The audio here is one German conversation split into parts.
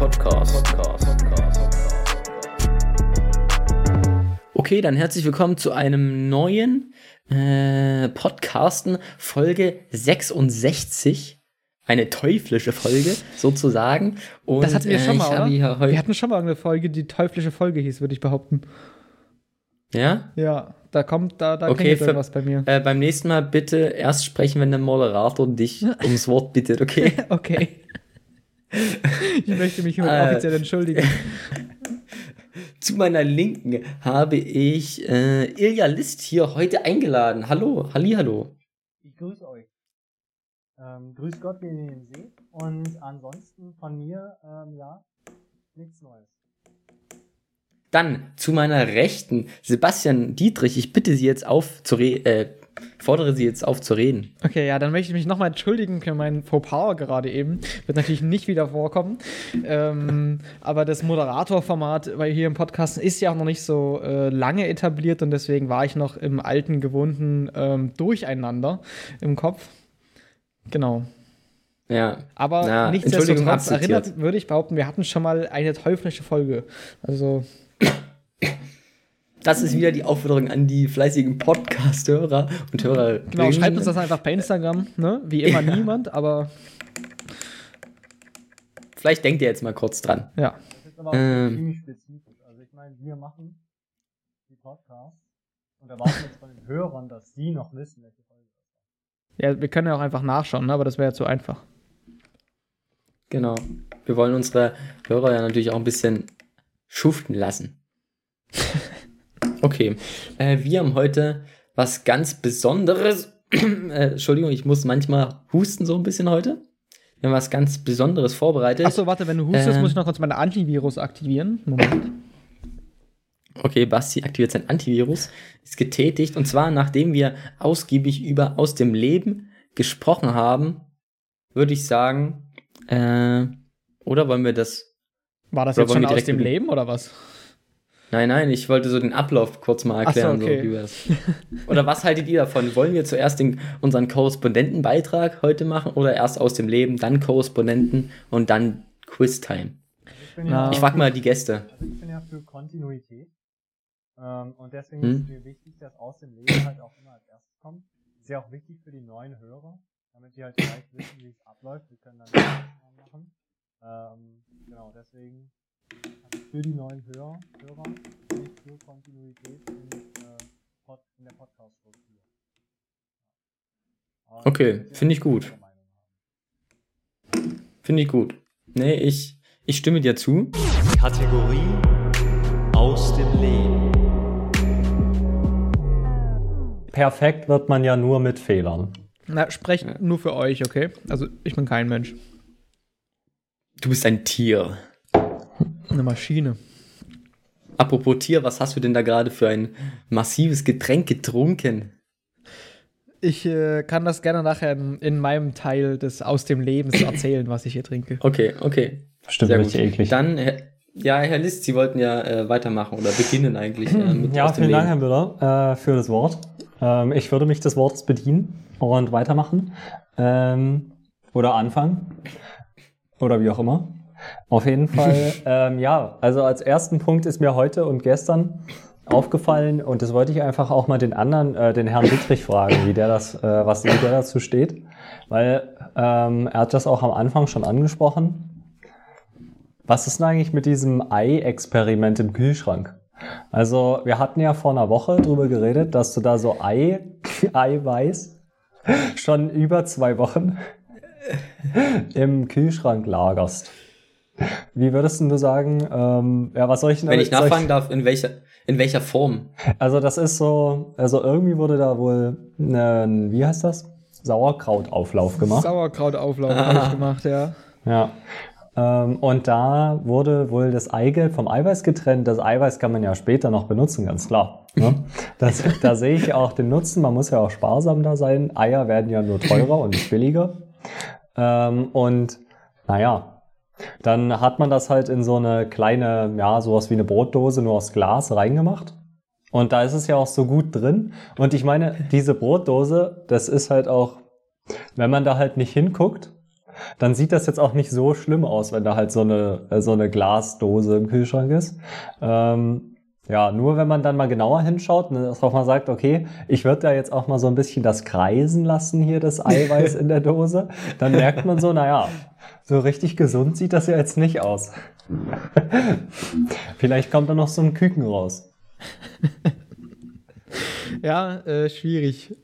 Podcast. Okay, dann herzlich willkommen zu einem neuen äh, Podcasten, Folge 66. Eine teuflische Folge, sozusagen. Und, das hatten wir schon mal, oder? wir hatten schon mal eine Folge, die teuflische Folge hieß, würde ich behaupten. Ja? Ja, da kommt, da, da okay, für, was bei mir. Äh, beim nächsten Mal bitte erst sprechen, wenn der Moderator dich ums Wort bittet, okay? okay. Ich möchte mich hiermit äh, offiziell entschuldigen. Zu meiner Linken habe ich äh, Ilja List hier heute eingeladen. Hallo, Halli, hallo. Ich grüße euch. Ähm, grüß Gott, wenn ihr ihn seht. Und ansonsten von mir, ähm, ja, nichts Neues. Dann zu meiner Rechten, Sebastian Dietrich. Ich bitte Sie jetzt auf zu reden. Äh, fordere Sie jetzt auf zu reden. Okay, ja, dann möchte ich mich nochmal entschuldigen für meinen Fauxpas gerade eben. Wird natürlich nicht wieder vorkommen. Ähm, aber das Moderatorformat bei hier im Podcast ist ja auch noch nicht so äh, lange etabliert und deswegen war ich noch im alten, gewohnten ähm, Durcheinander im Kopf. Genau. Ja. Aber ja, nichtsdestotrotz erinnert, würde ich behaupten, wir hatten schon mal eine teuflische Folge. Also das ist wieder die Aufforderung an die fleißigen Podcast-Hörer und Hörer. Genau, schreibt uns das einfach bei Instagram, ne? Wie immer ja. niemand, aber. Vielleicht denkt ihr jetzt mal kurz dran. Ja. Das ist aber auch ähm. ziemlich spezifisch. Also ich meine, wir machen die Podcasts und erwarten jetzt von den Hörern, dass sie noch wissen, welche Folge das. Ja, wir können ja auch einfach nachschauen, ne? aber das wäre ja zu einfach. Genau. Wir wollen unsere Hörer ja natürlich auch ein bisschen schuften lassen. okay. Äh, wir haben heute was ganz Besonderes. äh, Entschuldigung, ich muss manchmal husten so ein bisschen heute. Wir haben was ganz Besonderes vorbereitet. Achso, warte, wenn du hustest, äh, muss ich noch kurz meine Antivirus aktivieren. Moment. Okay, Basti aktiviert sein Antivirus, ist getätigt und zwar nachdem wir ausgiebig über aus dem Leben gesprochen haben, würde ich sagen, äh, oder wollen wir das war das jetzt schon aus dem Leben oder was? Nein, nein, ich wollte so den Ablauf kurz mal erklären. So, okay. so, oder was haltet ihr davon? Wollen wir zuerst den, unseren Korrespondentenbeitrag heute machen oder erst aus dem Leben, dann Korrespondenten und dann Quiztime? Ich, ja, ich frage mal die Gäste. Also ich bin ja für Kontinuität. Ähm, und deswegen hm? ist mir wichtig, dass aus dem Leben halt auch immer als erstes kommt. Ist ja auch wichtig für die neuen Hörer, damit die halt gleich wissen, wie es abläuft. Wir können dann machen. Ähm, genau, deswegen für die neuen Hörer, Hörer nicht für Kontinuität in, äh, in der Podcast-Struktur. Okay, finde ich gut. Finde ich gut. Nee, ich, ich stimme dir zu. Kategorie aus dem Leben. Perfekt wird man ja nur mit Fehlern. Na, sprecht nur für euch, okay? Also ich bin kein Mensch. Du bist ein Tier. Eine Maschine. Apropos Tier, was hast du denn da gerade für ein massives Getränk getrunken? Ich äh, kann das gerne nachher in, in, meinem Teil des Aus dem Lebens erzählen, was ich hier trinke. Okay, okay. Stimmt, Sehr richtig eklig. Dann, ja, Herr List, Sie wollten ja äh, weitermachen oder beginnen eigentlich. Äh, mit ja, vielen Dank, Herr Müller, äh, für das Wort. Ähm, ich würde mich des Wortes bedienen und weitermachen. Ähm, oder anfangen. Oder wie auch immer. Auf jeden Fall, ähm, ja, also als ersten Punkt ist mir heute und gestern aufgefallen und das wollte ich einfach auch mal den anderen, äh, den Herrn Dietrich fragen, wie der das, äh, was der dazu steht, weil ähm, er hat das auch am Anfang schon angesprochen. Was ist denn eigentlich mit diesem Ei-Experiment im Kühlschrank? Also wir hatten ja vor einer Woche drüber geredet, dass du da so Ei, Eiweiß schon über zwei Wochen im Kühlschrank lagerst. Wie würdest du sagen, ähm, ja, was soll ich denn Wenn ich nachfragen ich, darf, in welcher, in welcher Form? Also das ist so, also irgendwie wurde da wohl, ein, wie heißt das? Sauerkrautauflauf gemacht. Sauerkrautauflauf ah. habe ich gemacht, ja. Ja. Ähm, und da wurde wohl das Eigelb vom Eiweiß getrennt. Das Eiweiß kann man ja später noch benutzen, ganz klar. Ne? Das, da sehe ich auch den Nutzen. Man muss ja auch sparsam da sein. Eier werden ja nur teurer und nicht billiger. Ähm, und naja, dann hat man das halt in so eine kleine, ja, sowas wie eine Brotdose nur aus Glas reingemacht. Und da ist es ja auch so gut drin. Und ich meine, diese Brotdose, das ist halt auch, wenn man da halt nicht hinguckt, dann sieht das jetzt auch nicht so schlimm aus, wenn da halt so eine, äh, so eine Glasdose im Kühlschrank ist. Ähm, ja, nur wenn man dann mal genauer hinschaut und dass auch mal sagt, okay, ich würde da jetzt auch mal so ein bisschen das kreisen lassen hier, das Eiweiß in der Dose, dann merkt man so, naja, so richtig gesund sieht das ja jetzt nicht aus. Vielleicht kommt da noch so ein Küken raus. ja, äh, schwierig.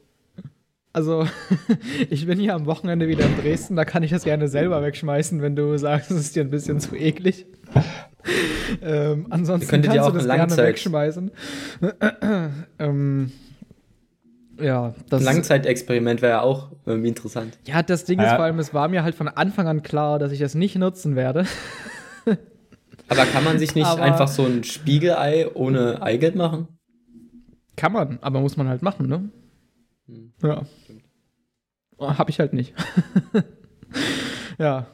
Also, ich bin hier am Wochenende wieder in Dresden, da kann ich das gerne selber wegschmeißen, wenn du sagst, es ist dir ein bisschen zu eklig. Ähm, ansonsten kannst du das gerne wegschmeißen. ähm, ja, das Langzeitexperiment wäre ja auch irgendwie interessant. Ja, das Ding ja. ist vor allem, es war mir halt von Anfang an klar, dass ich das nicht nutzen werde. Aber kann man sich nicht aber einfach so ein Spiegelei ohne Eigelb machen? Kann man, aber muss man halt machen, ne? Hm. Ja. Hab ich halt nicht. ja.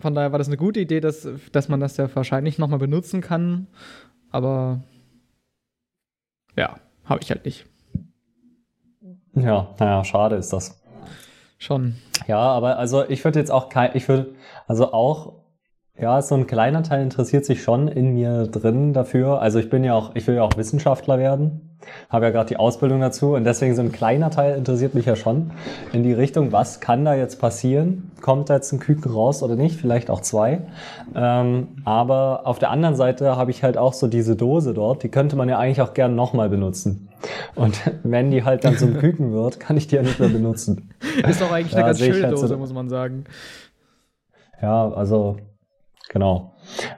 Von daher war das eine gute Idee, dass, dass man das ja wahrscheinlich nochmal benutzen kann. Aber ja, habe ich halt nicht. Ja, naja, schade ist das. Schon. Ja, aber also ich würde jetzt auch kein, ich würde, also auch ja, so ein kleiner Teil interessiert sich schon in mir drin dafür. Also ich bin ja auch, ich will ja auch Wissenschaftler werden, habe ja gerade die Ausbildung dazu und deswegen so ein kleiner Teil interessiert mich ja schon in die Richtung, was kann da jetzt passieren? Kommt da jetzt ein Küken raus oder nicht? Vielleicht auch zwei. Ähm, aber auf der anderen Seite habe ich halt auch so diese Dose dort, die könnte man ja eigentlich auch gern nochmal benutzen. Und wenn die halt dann zum Küken wird, kann ich die ja nicht mehr benutzen. Ist doch eigentlich eine ganz schöne halt Dose, so, muss man sagen. Ja, also Genau.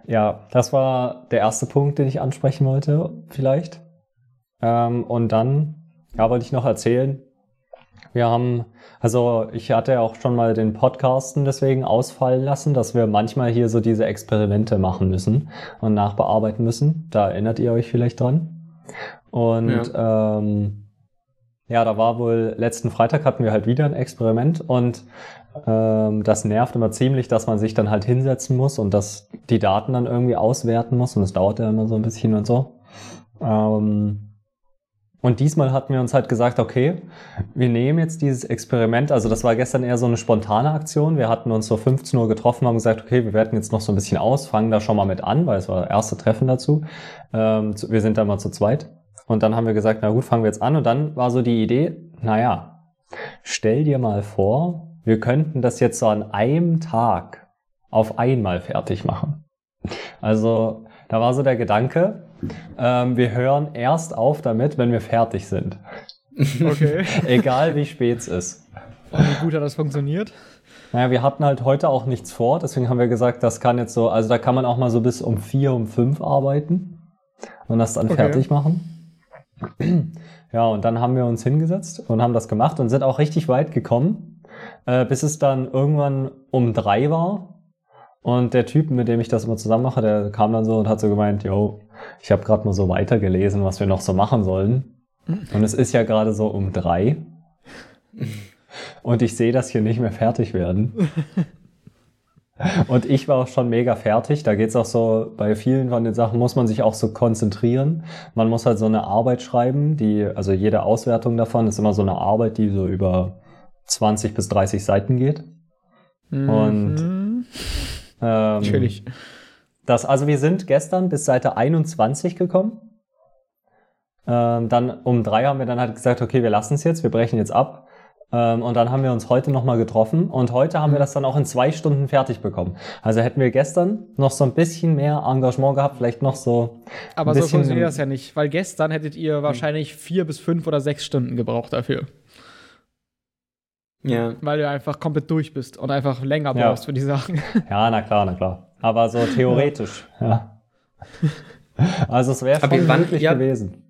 Ja, das war der erste Punkt, den ich ansprechen wollte, vielleicht. Ähm, und dann, ja, wollte ich noch erzählen. Wir haben, also ich hatte ja auch schon mal den Podcasten deswegen ausfallen lassen, dass wir manchmal hier so diese Experimente machen müssen und nachbearbeiten müssen. Da erinnert ihr euch vielleicht dran. Und ja. ähm, ja, da war wohl letzten Freitag hatten wir halt wieder ein Experiment und ähm, das nervt immer ziemlich, dass man sich dann halt hinsetzen muss und dass die Daten dann irgendwie auswerten muss und es dauert ja immer so ein bisschen und so. Ähm, und diesmal hatten wir uns halt gesagt, okay, wir nehmen jetzt dieses Experiment, also das war gestern eher so eine spontane Aktion. Wir hatten uns so 15 Uhr getroffen, haben gesagt, okay, wir werten jetzt noch so ein bisschen aus, fangen da schon mal mit an, weil es war das erste Treffen dazu. Ähm, wir sind da mal zu zweit. Und dann haben wir gesagt, na gut, fangen wir jetzt an. Und dann war so die Idee, naja, stell dir mal vor, wir könnten das jetzt so an einem Tag auf einmal fertig machen. Also da war so der Gedanke, ähm, wir hören erst auf damit, wenn wir fertig sind. Okay. Egal wie spät es ist. Und wie gut hat das funktioniert? Naja, wir hatten halt heute auch nichts vor, deswegen haben wir gesagt, das kann jetzt so, also da kann man auch mal so bis um vier, um fünf arbeiten und das dann okay. fertig machen. Ja, und dann haben wir uns hingesetzt und haben das gemacht und sind auch richtig weit gekommen, äh, bis es dann irgendwann um drei war. Und der Typ, mit dem ich das immer zusammen mache, der kam dann so und hat so gemeint, yo, ich habe gerade mal so weitergelesen, was wir noch so machen sollen. Und es ist ja gerade so um drei. Und ich sehe das hier nicht mehr fertig werden. Und ich war auch schon mega fertig. Da geht's auch so, bei vielen von den Sachen muss man sich auch so konzentrieren. Man muss halt so eine Arbeit schreiben, die, also jede Auswertung davon ist immer so eine Arbeit, die so über 20 bis 30 Seiten geht. Mhm. Und ähm, natürlich. Das, also wir sind gestern bis Seite 21 gekommen. Ähm, dann um drei haben wir dann halt gesagt, okay, wir lassen es jetzt, wir brechen jetzt ab. Ähm, und dann haben wir uns heute nochmal getroffen und heute haben wir das dann auch in zwei Stunden fertig bekommen. Also hätten wir gestern noch so ein bisschen mehr Engagement gehabt, vielleicht noch so. Aber so funktioniert das ja nicht, weil gestern hättet ihr wahrscheinlich vier bis fünf oder sechs Stunden gebraucht dafür. Ja. Weil du einfach komplett durch bist und einfach länger brauchst ja. für die Sachen. Ja, na klar, na klar. Aber so theoretisch, ja. Also es wäre schon möglich gewesen.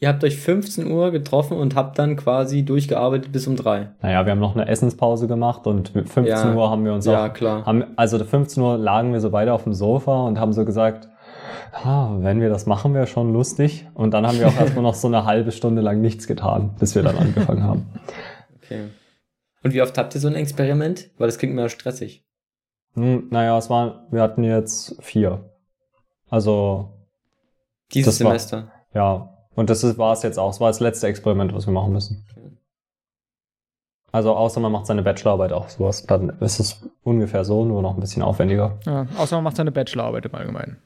Ihr habt euch 15 Uhr getroffen und habt dann quasi durchgearbeitet bis um drei. Naja, wir haben noch eine Essenspause gemacht und 15 ja, Uhr haben wir uns ja, auch. klar. Haben, also 15 Uhr lagen wir so beide auf dem Sofa und haben so gesagt, ah, wenn wir das machen, wäre schon lustig. Und dann haben wir auch erstmal noch so eine halbe Stunde lang nichts getan, bis wir dann angefangen haben. Okay. Und wie oft habt ihr so ein Experiment? Weil das klingt mir stressig. Hm, naja, es war, wir hatten jetzt vier. Also. Dieses Semester. War, ja, und das war es jetzt auch. Es war das letzte Experiment, was wir machen müssen. Also außer man macht seine Bachelorarbeit auch sowas, dann ist es ungefähr so, nur noch ein bisschen aufwendiger. Ja, außer man macht seine Bachelorarbeit im Allgemeinen.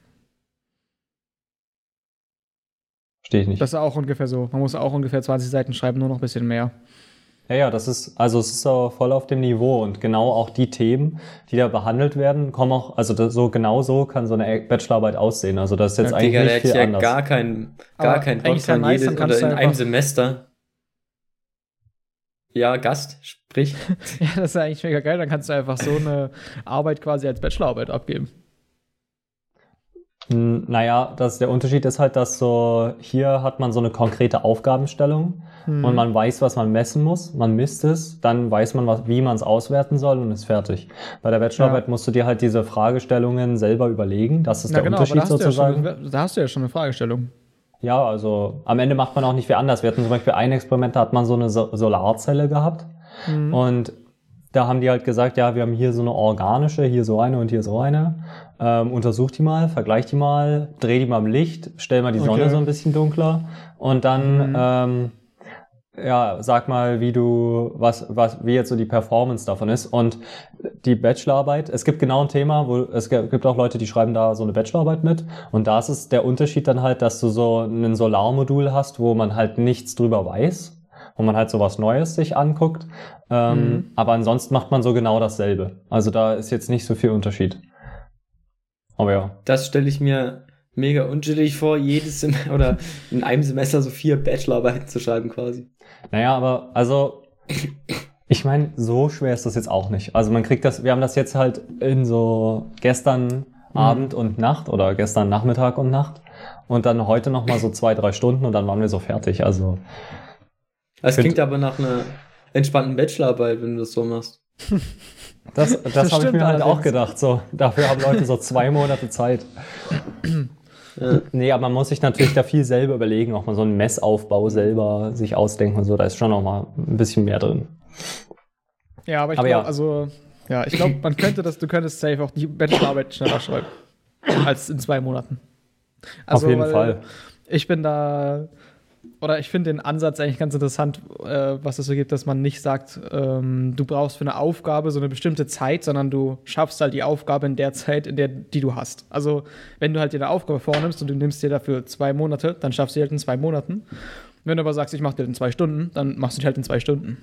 Verstehe ich nicht. Das ist auch ungefähr so. Man muss auch ungefähr 20 Seiten schreiben, nur noch ein bisschen mehr. Ja, ja, das ist, also es ist auch voll auf dem Niveau und genau auch die Themen, die da behandelt werden, kommen auch, also das, so genau so kann so eine Bachelorarbeit aussehen. Also das ist jetzt Ja, eigentlich Digga, nicht viel ja anders. gar keinen gar Aber ja dran, nice, jedes, oder in einem Semester. Ja, Gast, sprich. Ja, das ist eigentlich mega geil. Dann kannst du einfach so eine Arbeit quasi als Bachelorarbeit abgeben. Naja, das, der Unterschied ist halt, dass so, hier hat man so eine konkrete Aufgabenstellung Hm. und man weiß, was man messen muss, man misst es, dann weiß man, was, wie man es auswerten soll und ist fertig. Bei der Bachelorarbeit musst du dir halt diese Fragestellungen selber überlegen, das ist Na der genau, Unterschied du ja sozusagen. schon, da hast du ja schon eine Fragestellung. Ja, also am Ende macht man auch nicht viel anders. Wir hatten zum Beispiel ein Experiment, da hat man so eine so Solarzelle gehabt Mhm. und da haben die halt gesagt, ja, wir haben hier so eine organische, hier so eine und hier so eine. Ähm, untersuch die mal, vergleich die mal, dreh die mal im Licht, stell mal die Sonne Okay. so ein bisschen dunkler und dann Mhm. ähm, ja, sag mal, wie du, was, was, wie jetzt so die Performance davon ist. Und die Bachelorarbeit, es gibt genau ein Thema, wo es gibt auch Leute, die schreiben da so eine Bachelorarbeit mit. Und da ist es der Unterschied dann halt, dass du so ein Solarmodul hast, wo man halt nichts drüber weiß, wo man halt so was Neues sich anguckt. Ähm, Mhm. Aber ansonsten macht man so genau dasselbe. Also da ist jetzt nicht so viel Unterschied. Aber ja. Das stelle ich mir mega unschuldig vor, jedes Sem oder in einem Semester so vier Bachelorarbeiten zu schreiben quasi. Naja, aber also, ich meine, so schwer ist das jetzt auch nicht. Also man kriegt das, wir haben das jetzt halt in so gestern Abend und Nacht oder gestern Nachmittag und Nacht und dann heute nochmal so zwei, drei Stunden und dann waren wir so fertig. Also, Das klingt aber nach einer entspannten Bachelorarbeit, wenn du das so machst. das, das, Das habe ich mir halt auch gedacht. So, dafür haben Leute so zwei Monate Zeit. Ja. Nee, aber man muss sich natürlich da viel selber überlegen, auch mal so einen Messaufbau selber sich ausdenken und so. Da ist schon noch mal ein bisschen mehr drin. Ja, aber ich glaube, ja. also, ja, ich glaube, man könnte das, du könntest safe auch die Bachelorarbeit schneller schreiben. Als in zwei Monaten. Also, Auf jeden weil Fall. Ich bin da, oder ich finde den Ansatz eigentlich ganz interessant, äh, was es so gibt, dass man nicht sagt, ähm, du brauchst für eine Aufgabe so eine bestimmte Zeit, sondern du schaffst halt die Aufgabe in der Zeit, in der, die du hast. Also, wenn du halt dir eine Aufgabe vornimmst und du nimmst dir dafür zwei Monate, dann schaffst du die halt in zwei Monaten. Wenn du aber sagst, ich mache dir in zwei Stunden, dann machst du die halt in zwei Stunden.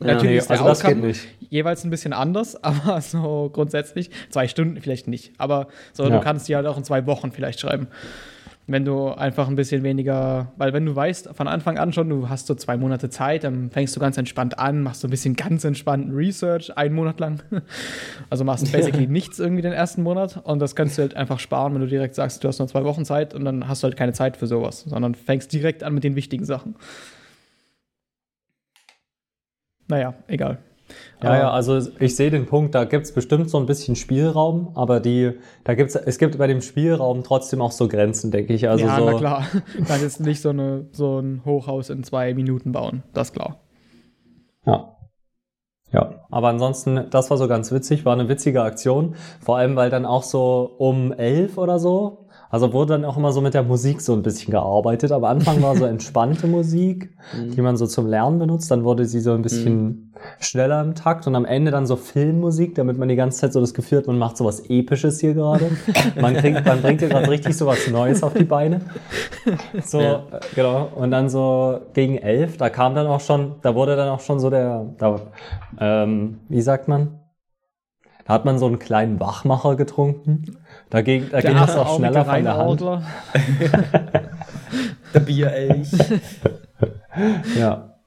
Ja. Natürlich Nee, ist der also Outcome jeweils ein bisschen anders, aber so grundsätzlich zwei Stunden vielleicht nicht. Aber so, Ja. du kannst die halt auch in zwei Wochen vielleicht schreiben. Wenn du einfach ein bisschen weniger, weil wenn du weißt von Anfang an schon, du hast so zwei Monate Zeit, dann fängst du ganz entspannt an, machst so ein bisschen ganz entspannten Research, einen Monat lang. Also machst basically nichts irgendwie den ersten Monat und das kannst du halt einfach sparen, wenn du direkt sagst, du hast nur zwei Wochen Zeit und dann hast du halt keine Zeit für sowas, sondern fängst direkt an mit den wichtigen Sachen. Naja, egal. Ja, ja, also ich sehe den Punkt, da gibt's bestimmt so ein bisschen Spielraum, aber die, da gibt's, es gibt bei dem Spielraum trotzdem auch so Grenzen, denke ich. Also ja, so, na klar. Du kannst jetzt nicht so, eine, so ein Hochhaus in zwei Minuten bauen. Das klar. Ja. Ja, aber ansonsten, das war so ganz witzig, war eine witzige Aktion. Vor allem, weil dann auch so um elf oder so, also wurde dann auch immer so mit der Musik so ein bisschen gearbeitet. Am Anfang war so entspannte Musik, die man so zum Lernen benutzt. Dann wurde sie so ein bisschen schneller im Takt und am Ende dann so Filmmusik, damit man die ganze Zeit so das Gefühl hat, man macht so was Episches hier gerade. Man, kriegt, man bringt hier gerade richtig so was Neues auf die Beine. So, Ja. äh, genau. Und dann so gegen elf, da kam dann auch schon, da wurde dann auch schon so der, da, ähm, wie sagt man? Da hat man so einen kleinen Wachmacher getrunken. Dagegen, da ging das auch schneller von der Hand. Der Bierelch. Ja.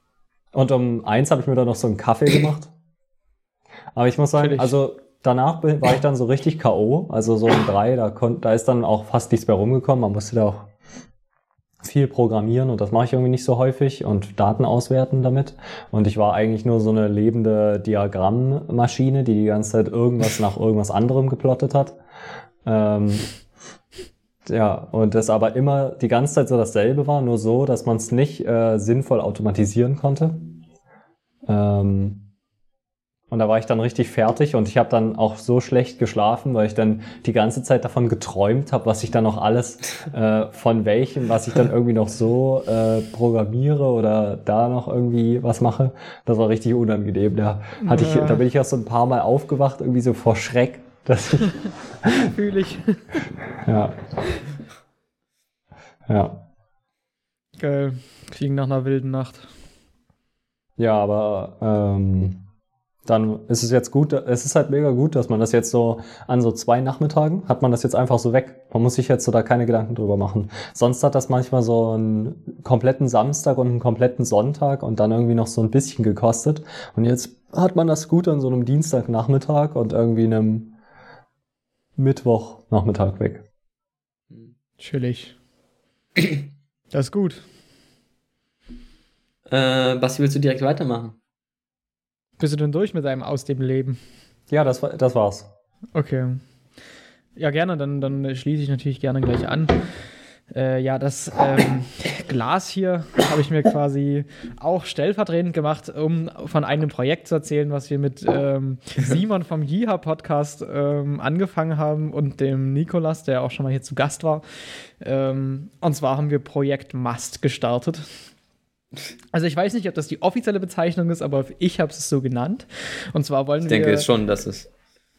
Und um eins habe ich mir dann noch so einen Kaffee gemacht. Aber ich muss sagen, Chillig. also danach war ich dann so richtig K.O. Also so um drei, da, da ist dann auch fast nichts mehr rumgekommen. Man musste da auch viel programmieren und das mache ich irgendwie nicht so häufig und Daten auswerten damit. Und ich war eigentlich nur so eine lebende Diagrammmaschine, die die ganze Zeit irgendwas nach irgendwas anderem geplottet hat. Ähm, ja, und das aber immer die ganze Zeit so dasselbe war, nur so, dass man es nicht äh, sinnvoll automatisieren konnte. Ähm, Und da war ich dann richtig fertig und ich habe dann auch so schlecht geschlafen, weil ich dann die ganze Zeit davon geträumt habe, was ich dann noch alles äh, von welchem, was ich dann irgendwie noch so äh, programmiere oder da noch irgendwie was mache. Das war richtig unangenehm. Da hatte ich, da bin ich auch so ein paar Mal aufgewacht, irgendwie so vor Schreck, dass ich. Fühle ich. ja. Ja. Geil. Kriegen nach einer wilden Nacht. Ja, aber ähm, dann ist es jetzt gut, es ist halt mega gut, dass man das jetzt so an so zwei Nachmittagen hat man das jetzt einfach so weg. Man muss sich jetzt so da keine Gedanken drüber machen. Sonst hat das manchmal so einen kompletten Samstag und einen kompletten Sonntag und dann irgendwie noch so ein bisschen gekostet. Und jetzt hat man das gut an so einem Dienstagnachmittag und irgendwie einem Mittwochnachmittag weg. Chillig. Das ist gut. Äh, Basti, willst du direkt weitermachen? Bist du denn durch mit deinem Aus dem Leben? Ja, das, war, das war's. Okay. Ja, gerne, dann, dann schließe ich natürlich gerne gleich an. Äh, ja, das ähm, Glas hier habe ich mir quasi auch stellvertretend gemacht, um von einem Projekt zu erzählen, was wir mit ähm, Simon vom Jiha Podcast ähm, angefangen haben und dem Nikolas, der auch schon mal hier zu Gast war. Ähm, und zwar haben wir Projekt Must gestartet. Also ich weiß nicht, ob das die offizielle Bezeichnung ist, aber ich habe es so genannt. Und zwar wollen Ich wir. denke jetzt schon, dass es.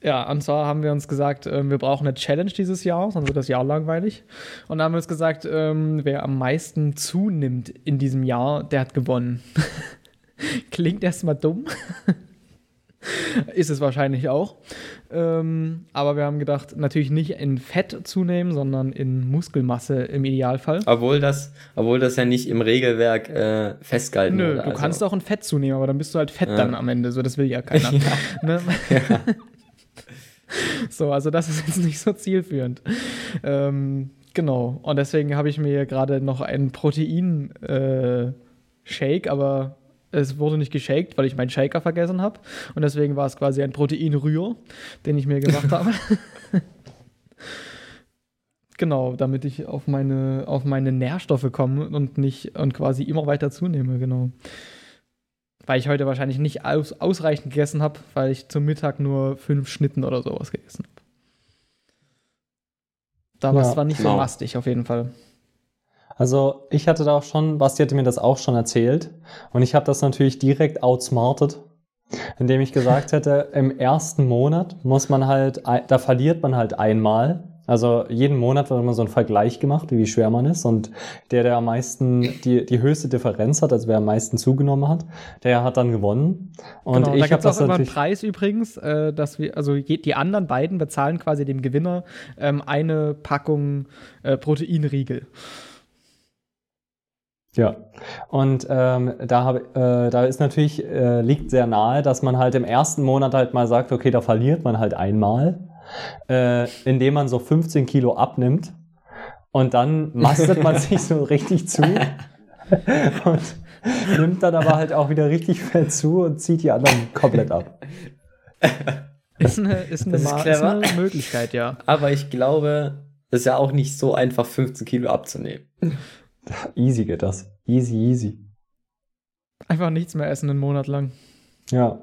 Ja, und zwar haben wir uns gesagt, ähm, wir brauchen eine Challenge dieses Jahr, sonst wird das Jahr langweilig. Und dann haben wir uns gesagt, ähm, wer am meisten zunimmt in diesem Jahr, der hat gewonnen. Klingt erstmal dumm. Ist es wahrscheinlich auch. Ähm, aber wir haben gedacht, natürlich nicht in Fett zunehmen, sondern in Muskelmasse im Idealfall. Obwohl das, obwohl das ja nicht im Regelwerk äh, festgehalten Nö, wurde. du also. kannst auch in Fett zunehmen, aber dann bist du halt fett Ja. dann am Ende. So, das will ja keiner. Ne? So, also das ist jetzt nicht so zielführend. Ähm, genau. Und deswegen habe ich mir gerade noch einen Protein-Shake, aber es wurde nicht geshaked, weil ich meinen Shaker vergessen habe. Und deswegen war es quasi ein Proteinrühr, den ich mir gemacht habe. genau, damit ich auf meine, auf meine Nährstoffe komme und nicht und quasi immer weiter zunehme, genau. Weil ich heute wahrscheinlich nicht aus, ausreichend gegessen habe, weil ich zum Mittag nur fünf Schnitten oder sowas gegessen habe. Da war es Ja, zwar nicht so genau. mastig auf jeden Fall. Also ich hatte da auch schon, Basti hatte mir das auch schon erzählt und ich habe das natürlich direkt outsmartet, indem ich gesagt hätte, im ersten Monat muss man halt, da verliert man halt einmal. Also jeden Monat wird immer so ein Vergleich gemacht, wie schwer man ist und der, der am meisten, die, die höchste Differenz hat, also wer am meisten zugenommen hat, der hat dann gewonnen. Und genau, ich da habe gibt es auch immer einen Preis übrigens, äh, dass wir, also je, die anderen beiden bezahlen quasi dem Gewinner ähm, eine Packung äh, Proteinriegel. Ja, und ähm, da, hab, äh, da ist natürlich, äh, liegt sehr nahe, dass man halt im ersten Monat halt mal sagt, okay, da verliert man halt einmal, äh, indem man so 15 Kilo abnimmt und dann mastet man sich so richtig zu und nimmt dann aber halt auch wieder richtig fett zu und zieht die anderen komplett ab. Ist eine, ist eine, ist ist eine Möglichkeit, ja. Aber ich glaube, es ist ja auch nicht so einfach, 15 Kilo abzunehmen. Easy geht das. Easy, easy. Einfach nichts mehr essen einen Monat lang. Ja.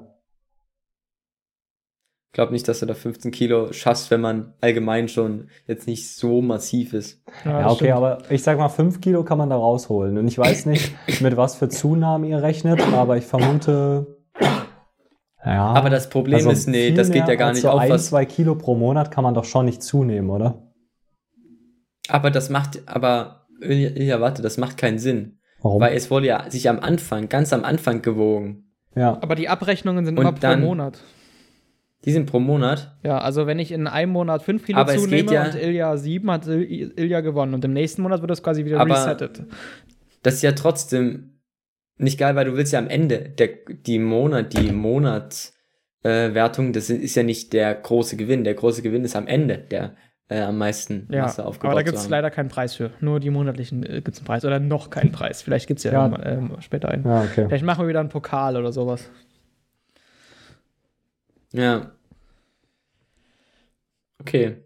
Ich glaube nicht, dass du da 15 Kilo schaffst, wenn man allgemein schon jetzt nicht so massiv ist. Ja, das okay, stimmt. aber ich sag mal, 5 Kilo kann man da rausholen. Und ich weiß nicht, mit was für Zunahmen ihr rechnet, aber ich vermute. Ja. Aber das Problem also ist, nee, das geht ja gar als nicht so auf, ein, was. zwei Kilo pro Monat kann man doch schon nicht zunehmen, oder? Aber das macht, aber, ja, warte, das macht keinen Sinn. Warum? Weil es wurde ja sich am Anfang, ganz am Anfang gewogen. ja. Aber die Abrechnungen sind Und immer pro dann- Monat. Die sind pro Monat. Ja, also wenn ich in einem Monat 5 Kilo Aber zunehme ja- und Ilja 7, hat Il- Ilja gewonnen. Und im nächsten Monat wird das quasi wieder Aber- resettet. Das ist ja trotzdem nicht geil, weil du willst ja am Ende der, die Monat, die Monatswertung, äh, das ist ja nicht der große Gewinn. Der große Gewinn ist am Ende, der äh, am meisten Ja, Masse aufgebaut aber da gibt es leider keinen Preis für. Nur die monatlichen äh, gibt es einen Preis. Oder noch keinen Preis. Vielleicht gibt es ja, Ja. irgendwann, ähm, später einen. Ja, okay. Vielleicht machen wir wieder einen Pokal oder sowas. Ja. Okay.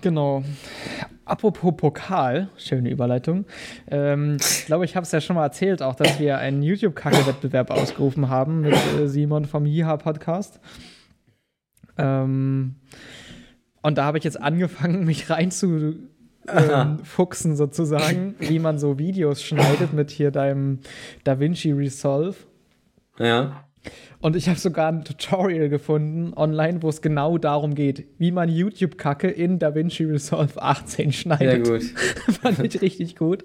Genau. Apropos Pokal, schöne Überleitung. Ähm, ich glaube, ich habe es ja schon mal erzählt, auch, dass wir einen YouTube-Kacke-Wettbewerb ausgerufen haben mit äh, Simon vom Jiha Podcast. Ähm, und da habe ich jetzt angefangen, mich reinzufuchsen, ähm, sozusagen, wie man so Videos schneidet mit hier deinem DaVinci Resolve. Ja. Und ich habe sogar ein Tutorial gefunden online, wo es genau darum geht, wie man YouTube-Kacke in DaVinci Resolve 18 schneidet. Sehr gut. fand ich richtig gut.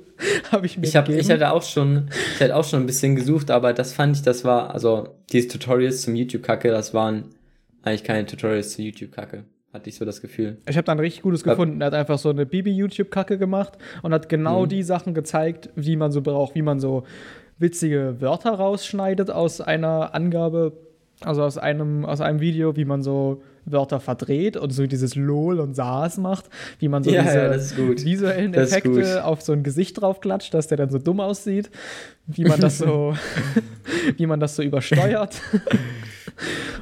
Habe ich mir ich, hab, ich hatte auch schon, ich hatte auch schon ein bisschen gesucht, aber das fand ich, das war, also diese Tutorials zum YouTube-Kacke, das waren eigentlich keine Tutorials zu YouTube-Kacke. Hatte ich so das Gefühl. Ich habe da ein richtig gutes gefunden. Er hat einfach so eine Bibi-YouTube-Kacke gemacht und hat genau mhm. die Sachen gezeigt, wie man so braucht, wie man so witzige Wörter rausschneidet aus einer Angabe, also aus einem, aus einem Video, wie man so Wörter verdreht und so dieses LOL und SARS macht, wie man so ja, diese ja, visuellen Effekte auf so ein Gesicht draufklatscht, dass der dann so dumm aussieht, wie man das so, wie man das so übersteuert.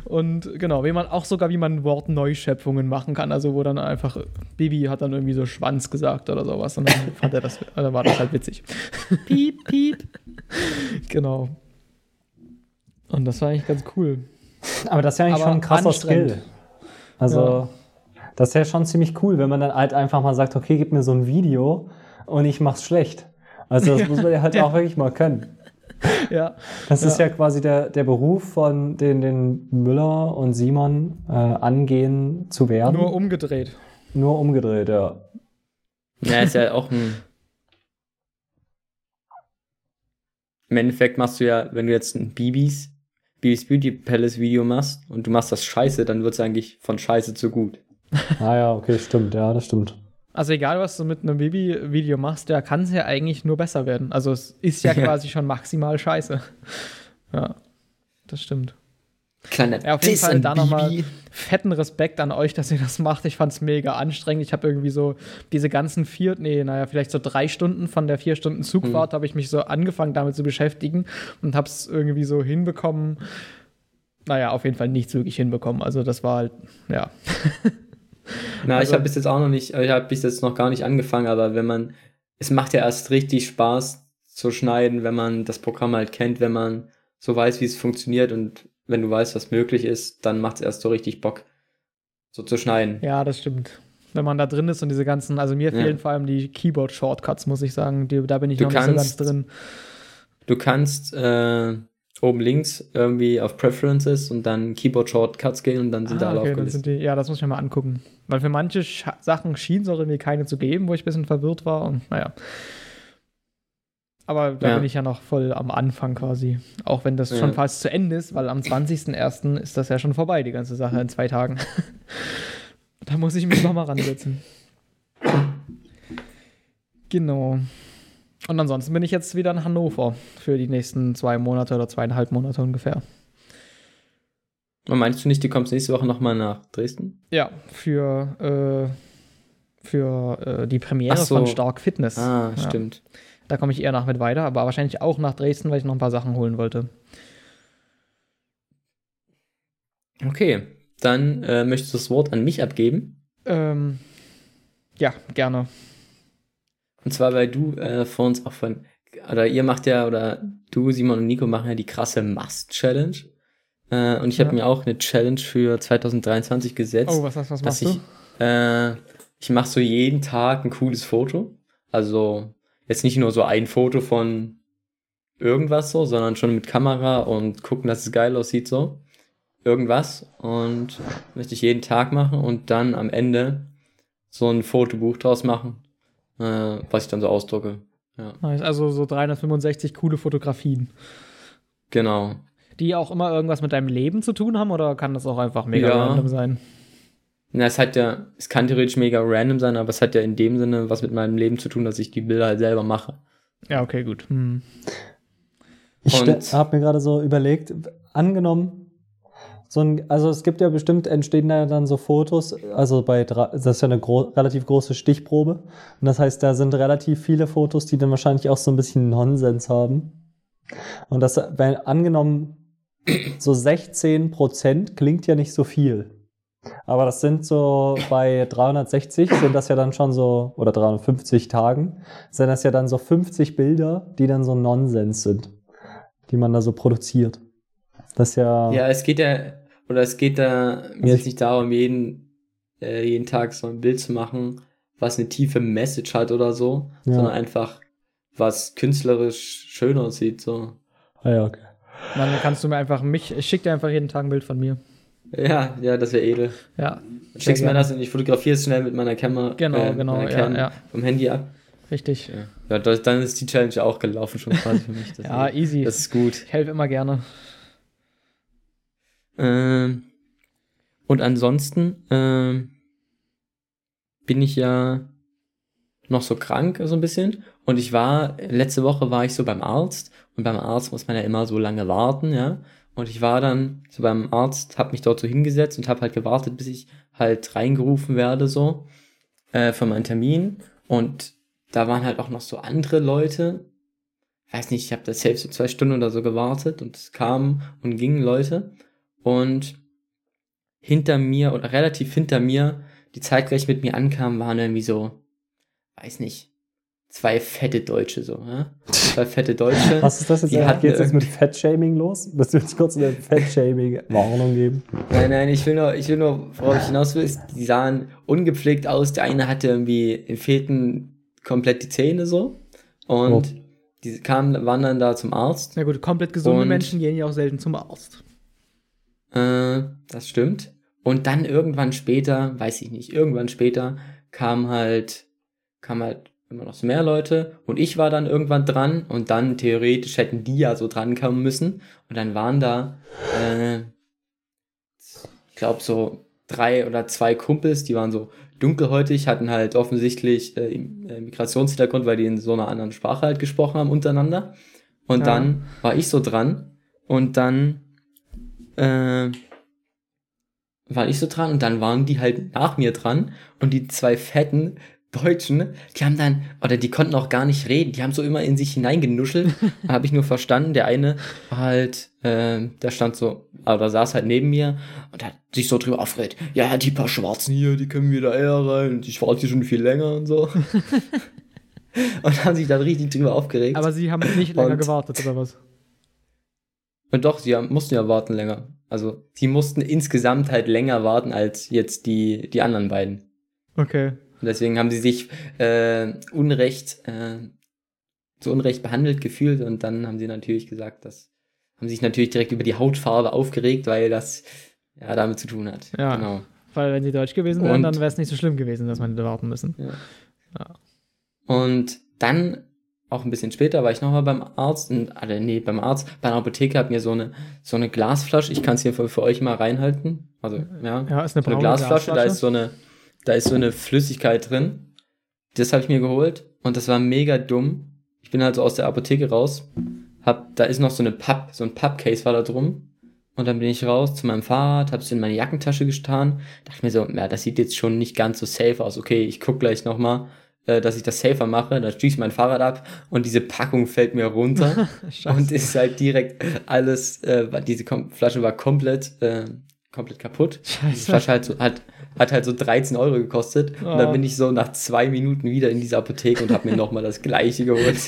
Und genau, wie man auch sogar, wie man Wortneuschöpfungen machen kann, also wo dann einfach Bibi hat dann irgendwie so Schwanz gesagt oder sowas und dann fand er das, dann war das halt witzig. piep, piep. genau. Und das war eigentlich ganz cool. Aber das ist ja eigentlich Aber schon ein krasser Skill. Also, ja. das ist ja schon ziemlich cool, wenn man dann halt einfach mal sagt, okay, gib mir so ein Video und ich mach's schlecht. Also das ja. muss man ja halt auch wirklich mal können. ja. Das ist ja quasi der, der Beruf von den, den Müller und Simon äh, angehen zu werden. Nur umgedreht. Nur umgedreht, ja. Ja, ist ja auch ein. Im Endeffekt machst du ja, wenn du jetzt ein Bibis, Bibis Beauty Palace Video machst und du machst das scheiße, dann wird es eigentlich von scheiße zu gut. ah ja, okay, stimmt, ja, das stimmt. Also egal, was du mit einem Baby-Video machst, da kann es ja eigentlich nur besser werden. Also es ist ja quasi schon maximal scheiße. Ja, das stimmt. Kleiner ja, auf jeden Fall da nochmal fetten Respekt an euch, dass ihr das macht. Ich fand es mega anstrengend. Ich habe irgendwie so diese ganzen vier, nee, naja, vielleicht so drei Stunden von der vier Stunden Zugfahrt hm. habe ich mich so angefangen damit zu beschäftigen und habe es irgendwie so hinbekommen. Naja, auf jeden Fall nichts wirklich hinbekommen. Also das war halt, ja. Na, also, ich habe bis jetzt auch noch nicht, ich habe bis jetzt noch gar nicht angefangen, aber wenn man, es macht ja erst richtig Spaß zu schneiden, wenn man das Programm halt kennt, wenn man so weiß, wie es funktioniert und wenn du weißt, was möglich ist, dann macht es erst so richtig Bock, so zu schneiden. Ja, das stimmt. Wenn man da drin ist und diese ganzen, also mir fehlen ja. vor allem die Keyboard-Shortcuts, muss ich sagen. Die, da bin ich du noch kannst, nicht so ganz drin. Du kannst äh, oben links irgendwie auf Preferences und dann Keyboard Shortcuts gehen und dann sind ah, da alle okay, aufgelistet. Die, ja, das muss ich mir mal angucken. Weil für manche Sch Sachen schien es auch irgendwie keine zu geben, wo ich ein bisschen verwirrt war und naja. Aber da ja. bin ich ja noch voll am Anfang quasi. Auch wenn das ja. schon fast zu Ende ist, weil am 20.01. ist das ja schon vorbei, die ganze Sache in zwei Tagen. da muss ich mich nochmal ransetzen. Genau. Und ansonsten bin ich jetzt wieder in Hannover für die nächsten zwei Monate oder zweieinhalb Monate ungefähr. Und meinst du nicht, du kommst nächste Woche nochmal nach Dresden? Ja, für, äh, für äh, die Premiere so. von Stark Fitness. Ah, ja. stimmt. Da komme ich eher nach mit weiter, aber wahrscheinlich auch nach Dresden, weil ich noch ein paar Sachen holen wollte. Okay, dann äh, möchtest du das Wort an mich abgeben? Ähm, ja, gerne. Und zwar, weil du äh, vor uns auch von, oder ihr macht ja, oder du, Simon und Nico machen ja die krasse Must-Challenge. Äh, und ich ja. habe mir auch eine Challenge für 2023 gesetzt. Oh, was, was, was machst ich, du? Äh, ich mache so jeden Tag ein cooles Foto. Also jetzt nicht nur so ein Foto von irgendwas so, sondern schon mit Kamera und gucken, dass es geil aussieht so. Irgendwas. Und möchte ich jeden Tag machen und dann am Ende so ein Fotobuch draus machen äh, was ich dann so ausdrucke. Ja. Also so 365 coole Fotografien. Genau. Die auch immer irgendwas mit deinem Leben zu tun haben oder kann das auch einfach mega ja. random sein? Na, es hat ja, es kann theoretisch mega random sein, aber es hat ja in dem Sinne was mit meinem Leben zu tun, dass ich die Bilder halt selber mache. Ja, okay, gut. Hm. Ich habe mir gerade so überlegt, angenommen, so ein, also es gibt ja bestimmt, entstehen da dann so Fotos, also bei, das ist ja eine gro relativ große Stichprobe. Und das heißt, da sind relativ viele Fotos, die dann wahrscheinlich auch so ein bisschen Nonsens haben. Und das, wenn angenommen, so 16 Prozent klingt ja nicht so viel. Aber das sind so bei 360 sind das ja dann schon so, oder 350 Tagen, sind das ja dann so 50 Bilder, die dann so Nonsens sind, die man da so produziert. Das ja. Ja, es geht ja, oder es geht da mir jetzt nicht darum, jeden, äh, jeden Tag so ein Bild zu machen, was eine tiefe Message hat oder so, Ja. sondern einfach was künstlerisch schön aussieht, so. Ah, ja, okay. Dann kannst du mir einfach mich, ich schick dir einfach jeden Tag ein Bild von mir. Ja, ja, das wäre edel. Ja, schickst mir das und ich fotografiere es schnell mit meiner Kamera. Genau, äh, genau, ja, ja. Vom Handy ab. richtig. Ja, ja das, dann ist die Challenge auch gelaufen schon quasi für mich. Das, Ja, easy. das ist gut. Ich helfe immer gerne. Ähm, und ansonsten ähm, bin ich ja noch so krank, so ein bisschen. Und ich war, letzte Woche war ich so beim Arzt. Und beim Arzt muss man ja immer so lange warten, ja. Und ich war dann so beim Arzt, hab mich dort so hingesetzt und hab halt gewartet, bis ich halt reingerufen werde, so, äh, für meinen Termin. Und da waren halt auch noch so andere Leute. Weiß nicht, ich habe da selbst so zwei Stunden oder so gewartet und es kamen und gingen Leute. Und hinter mir oder relativ hinter mir, die zeitgleich mit mir ankamen, waren irgendwie so, weiß nicht, zwei fette Deutsche so, ja? Zwei fette Deutsche. Was ist das jetzt? Hatten Geht jetzt mit irgendwie- Fettshaming los? Das will ich kurz eine Fettshaming-Warnung geben. Nein, nein, ich will nur, ich will nur, worauf ich hinaus will, ist, die sahen ungepflegt aus. Der eine hatte irgendwie, ihm fehlten komplett die Zähne so. Und Oh. die kamen, waren dann da zum Arzt. Na gut, komplett gesunde Und- Menschen gehen ja auch selten zum Arzt. Äh, das stimmt. Und dann irgendwann später, weiß ich nicht, irgendwann später kam halt, kam halt immer noch mehr Leute und ich war dann irgendwann dran und dann theoretisch hätten die ja so drankommen müssen und dann waren da, äh, ich glaube so drei oder zwei Kumpels, die waren so dunkelhäutig, hatten halt offensichtlich äh, äh, Migrationshintergrund, weil die in so einer anderen Sprache halt gesprochen haben untereinander. Und Ja. dann war ich so dran und dann äh, war ich so dran und dann waren die halt nach mir dran und die zwei fetten Deutschen, die haben dann, oder die konnten auch gar nicht reden, die haben so immer in sich hineingenuschelt. habe ich nur verstanden, der eine war halt, äh, der stand so, oder saß halt neben mir und hat sich so drüber aufgeregt. Ja, die paar Schwarzen hier, die können wieder eher rein und die Schwarzen schon viel länger und so. und haben sich dann richtig drüber aufgeregt. Aber sie haben nicht länger Und- gewartet, oder was? Und doch, sie mussten ja warten länger. Also, sie mussten insgesamt halt länger warten als jetzt die, die anderen beiden. Okay. Und deswegen haben sie sich äh, Unrecht, äh, zu Unrecht behandelt gefühlt und dann haben sie natürlich gesagt, dass, haben sich natürlich direkt über die Hautfarbe aufgeregt, weil das ja damit zu tun hat. Ja. Genau. Weil wenn sie deutsch gewesen wären, Und- dann wäre es nicht so schlimm gewesen, dass man hätte warten müssen. Und dann, auch ein bisschen später, war ich nochmal beim Arzt, und, also nee, beim Arzt, bei einer Apotheke hat mir so eine, so eine Glasflasche, ich kann es hier für, für euch mal reinhalten. Also, ja. Ja, ist eine so eine braune Glasflasche, da Glasflasche. ist so eine, da ist so eine Flüssigkeit drin. Das habe ich mir geholt und das war mega dumm. Ich bin halt so aus der Apotheke raus, hab, da ist noch so eine Papp, so ein Pappcase war da drum. Und dann bin ich raus zu meinem Fahrrad, hab's in meine Jackentasche getan, dachte mir so, ja, das sieht jetzt schon nicht ganz so safe aus. Okay, ich guck gleich nochmal, äh, dass ich das safer mache. Dann schließe ich mein Fahrrad ab und diese Packung fällt mir runter. Und ist halt direkt alles, äh, diese Kom Flasche war komplett, äh, komplett kaputt. Die Scheiße. Flasche halt so, hat, hat halt so 13 Euro gekostet. Und Oh. dann bin ich so nach zwei Minuten wieder in dieser Apotheke und habe mir nochmal das gleiche geholt.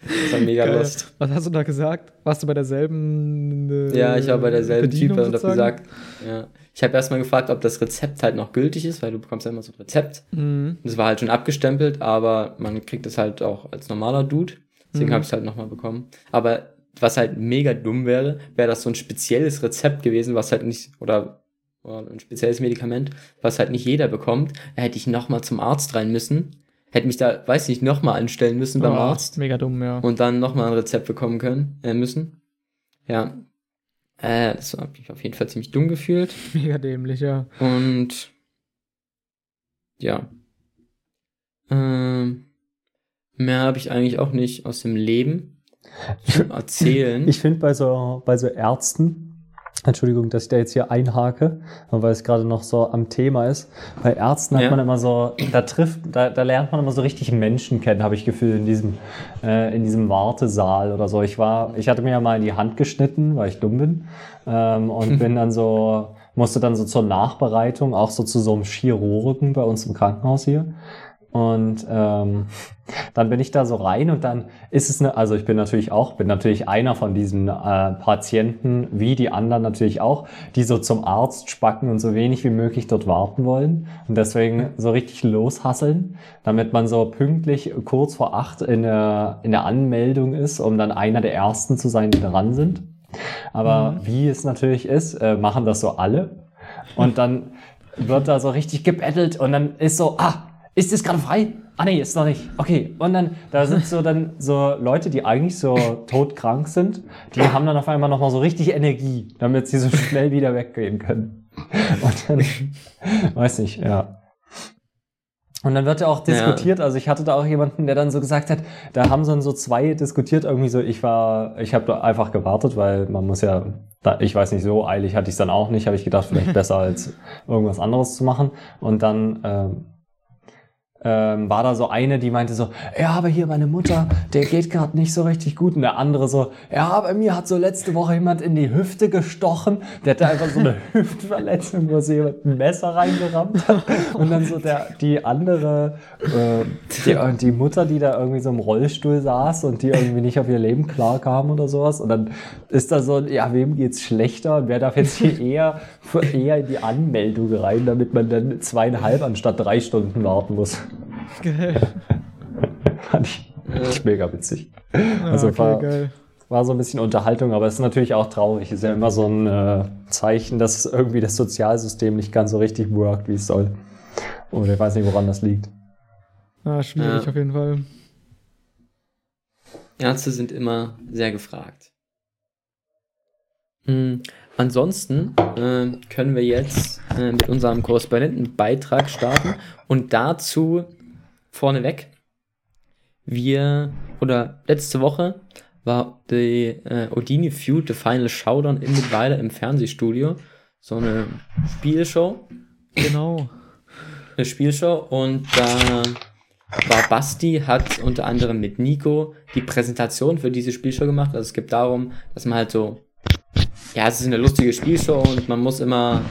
das war mega Geil. lost. Was hast du da gesagt? Warst du bei derselben äh, Ja, ich war bei derselben Bedienung Type und sozusagen? gesagt, ja. Ich habe erstmal gefragt, ob das Rezept halt noch gültig ist, weil du bekommst ja immer so ein Rezept. Mhm. Das war halt schon abgestempelt, aber man kriegt es halt auch als normaler Dude. Deswegen Mhm. habe ich es halt nochmal bekommen. Aber was halt mega dumm wäre, wäre das so ein spezielles Rezept gewesen, was halt nicht, oder, oder ein spezielles Medikament, was halt nicht jeder bekommt. Da hätte ich nochmal zum Arzt rein müssen. Hätte mich da, weiß nicht, nochmal anstellen müssen beim Oh, Arzt Mega dumm, ja. und dann nochmal ein Rezept bekommen können, äh, müssen. Ja. Äh, das habe ich auf jeden Fall ziemlich dumm gefühlt. Mega dämlich, ja. Und ja. Ähm, mehr habe ich eigentlich auch nicht aus dem Leben zu erzählen. Ich finde bei so, bei so Ärzten, Entschuldigung, dass ich da jetzt hier einhake, weil es gerade noch so am Thema ist. Bei Ärzten hat Ja. man immer so, da trifft, da, da lernt man immer so richtig Menschen kennen, habe ich Gefühl, in diesem, äh, in diesem Wartesaal oder so. Ich war, ich hatte mir ja mal in die Hand geschnitten, weil ich dumm bin, ähm, und bin dann so musste dann so zur Nachbereitung auch so zu so einem Chirurgen bei uns im Krankenhaus hier. Und ähm, dann bin ich da so rein und dann ist es eine, also ich bin natürlich auch, bin natürlich einer von diesen äh, Patienten, wie die anderen natürlich auch, die so zum Arzt spacken und so wenig wie möglich dort warten wollen und deswegen so richtig loshasseln, damit man so pünktlich kurz vor acht in der, in der Anmeldung ist, um dann einer der ersten zu sein, die dran sind. Aber mhm. wie es natürlich ist, äh, machen das so alle und dann wird da so richtig gebettelt und dann ist so, ah, ist das gerade frei? Ah nee, ist noch nicht. Okay. Und dann, da sind so dann so Leute, die eigentlich so todkrank sind, die haben dann auf einmal nochmal so richtig Energie, damit sie so schnell wieder weggehen können. Und dann, weiß nicht, ja. Und dann wird ja auch diskutiert, ja. also ich hatte da auch jemanden, der dann so gesagt hat, da haben so, so zwei diskutiert, irgendwie so, ich war, ich habe da einfach gewartet, weil man muss ja, ich weiß nicht, so eilig hatte ich es dann auch nicht, habe ich gedacht, vielleicht besser als irgendwas anderes zu machen. Und dann ähm, ähm, war da so eine, die meinte so, ja, aber hier meine Mutter, der geht gerade nicht so richtig gut. Und der andere so, ja, bei mir hat so letzte Woche jemand in die Hüfte gestochen. Der hatte einfach so eine Hüftverletzung, wo sie jemand ein Messer reingerammt hat. Und dann so der, die andere, äh, die, die Mutter, die da irgendwie so im Rollstuhl saß und die irgendwie nicht auf ihr Leben klar kam oder sowas. Und dann ist da so, ja, wem geht's schlechter? Und wer darf jetzt hier eher, eher in die Anmeldung rein, damit man dann zweieinhalb anstatt drei Stunden warten muss? Geil. Fand ich, ja. mega witzig. Ah, also okay, war, geil. war so ein bisschen Unterhaltung, aber es ist natürlich auch traurig. Es ist ja immer so ein äh, Zeichen, dass irgendwie das Sozialsystem nicht ganz so richtig workt, wie es soll. Oder ich weiß nicht, woran das liegt. Ah, schwierig ja. auf jeden Fall. Ärzte sind immer sehr gefragt. Hm. Ansonsten äh, können wir jetzt äh, mit unserem Korrespondentenbeitrag starten und dazu vorneweg. Wir, oder letzte Woche war die äh, Odini Feud, The Final Showdown in Mittweile im Fernsehstudio. So eine Spielshow. Genau. Eine Spielshow und da war Basti, hat unter anderem mit Nico die Präsentation für diese Spielshow gemacht. Also es geht darum, dass man halt so, ja, es ist eine lustige Spielshow und man muss immer,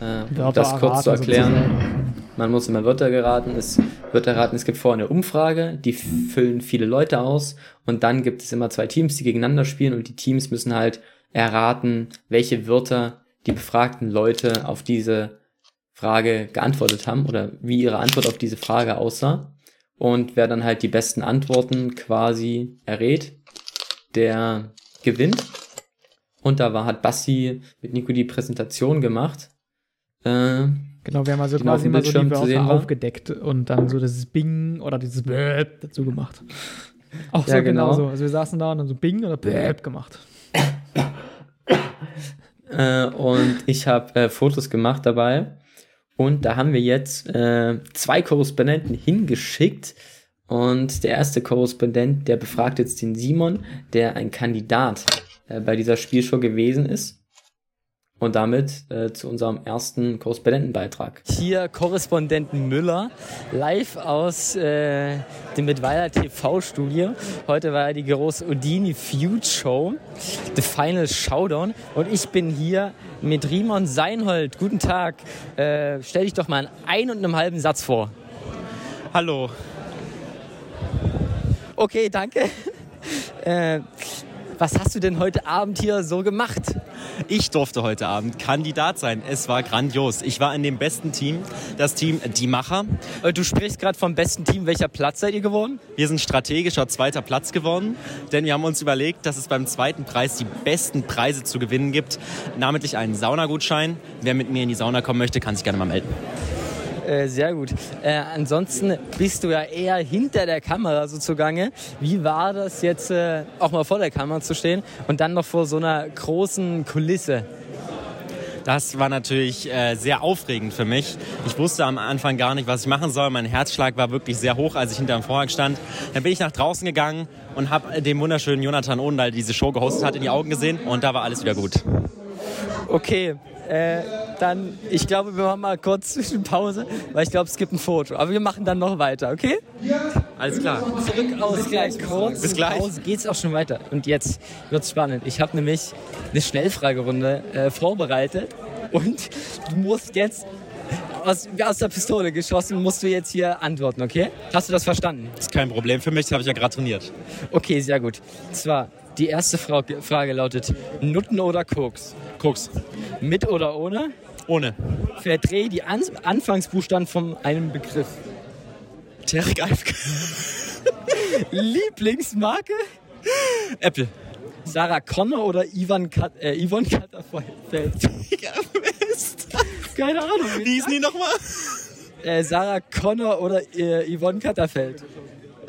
äh, um das kurz zu erklären, man muss immer Wörter geraten. Es wird erraten, es gibt vorher eine Umfrage, die füllen viele Leute aus und dann gibt es immer zwei Teams, die gegeneinander spielen und die Teams müssen halt erraten, welche Wörter die befragten Leute auf diese Frage geantwortet haben oder wie ihre Antwort auf diese Frage aussah. Und wer dann halt die besten Antworten quasi errät, der gewinnt. Und da war, hat Bassi mit Nico die Präsentation gemacht. Äh, Genau, wir haben also quasi immer so die Wörter aufgedeckt und dann so dieses Bing oder dieses Bäb dazu gemacht. Auch ja, so genau. genauso. Also wir saßen da und dann so Bing oder Bäb gemacht. Äh, und ich habe äh, Fotos gemacht dabei. Und da haben wir jetzt äh, zwei Korrespondenten hingeschickt. Und der erste Korrespondent, der befragt jetzt den Simon, der ein Kandidat äh, bei dieser Spielshow gewesen ist. Und damit äh, zu unserem ersten Korrespondentenbeitrag. Hier Korrespondenten Müller, live aus äh, dem Mittweiler TV-Studio. Heute war die große Udini Feud Show, The Final Showdown. Und ich bin hier mit Rimon Seinhold. Guten Tag. Äh, stell dich doch mal in ein und einem halben Satz vor. Hallo. Okay, danke. Äh, was hast du denn heute Abend hier so gemacht? Ich durfte heute Abend Kandidat sein. Es war grandios. Ich war in dem besten Team, das Team Die Macher. Äh, du sprichst gerade vom besten Team. Welcher Platz seid ihr geworden? Wir sind strategischer zweiter Platz geworden, denn wir haben uns überlegt, dass es beim zweiten Preis die besten Preise zu gewinnen gibt, namentlich einen Saunagutschein. Wer mit mir in die Sauna kommen möchte, kann sich gerne mal melden. Äh, sehr gut. Äh, ansonsten bist du ja eher hinter der Kamera so zugange. Wie war das jetzt, äh, auch mal vor der Kamera zu stehen und dann noch vor so einer großen Kulisse? Das war natürlich äh, sehr aufregend für mich. Ich wusste am Anfang gar nicht, was ich machen soll. Mein Herzschlag war wirklich sehr hoch, als ich hinter dem Vorhang stand. Dann bin ich nach draußen gegangen und habe dem wunderschönen Jonathan Ohndahl, der diese Show gehostet hat, in die Augen gesehen und da war alles wieder gut. Okay, äh, dann, ich glaube, wir machen mal kurz zwischen Pause, weil ich glaube, es gibt ein Foto. Aber wir machen dann noch weiter, okay? Ja. Alles klar. Zurück aus gleich kurz. Bis gleich. Pause geht's auch schon weiter. Und jetzt wird's spannend. Ich habe nämlich eine Schnellfragerunde äh, vorbereitet. Und du musst jetzt aus, aus der Pistole geschossen, musst du jetzt hier antworten, okay? Hast du das verstanden? Das ist kein Problem für mich, das habe ich ja gerade trainiert. Okay, sehr gut. Und zwar, die erste Frage lautet, Nutten oder Koks? Koks. Mit oder ohne? Ohne. Verdreh die An Anfangsbuchstaben von einem Begriff. Terek Eifke. Lieblingsmarke? Apple. Sarah Connor oder Ivan Kat äh, Yvonne Katterfeld? Keine Ahnung. Wie hießen die nochmal? Äh, Sarah Connor oder äh, Yvonne Katterfeld?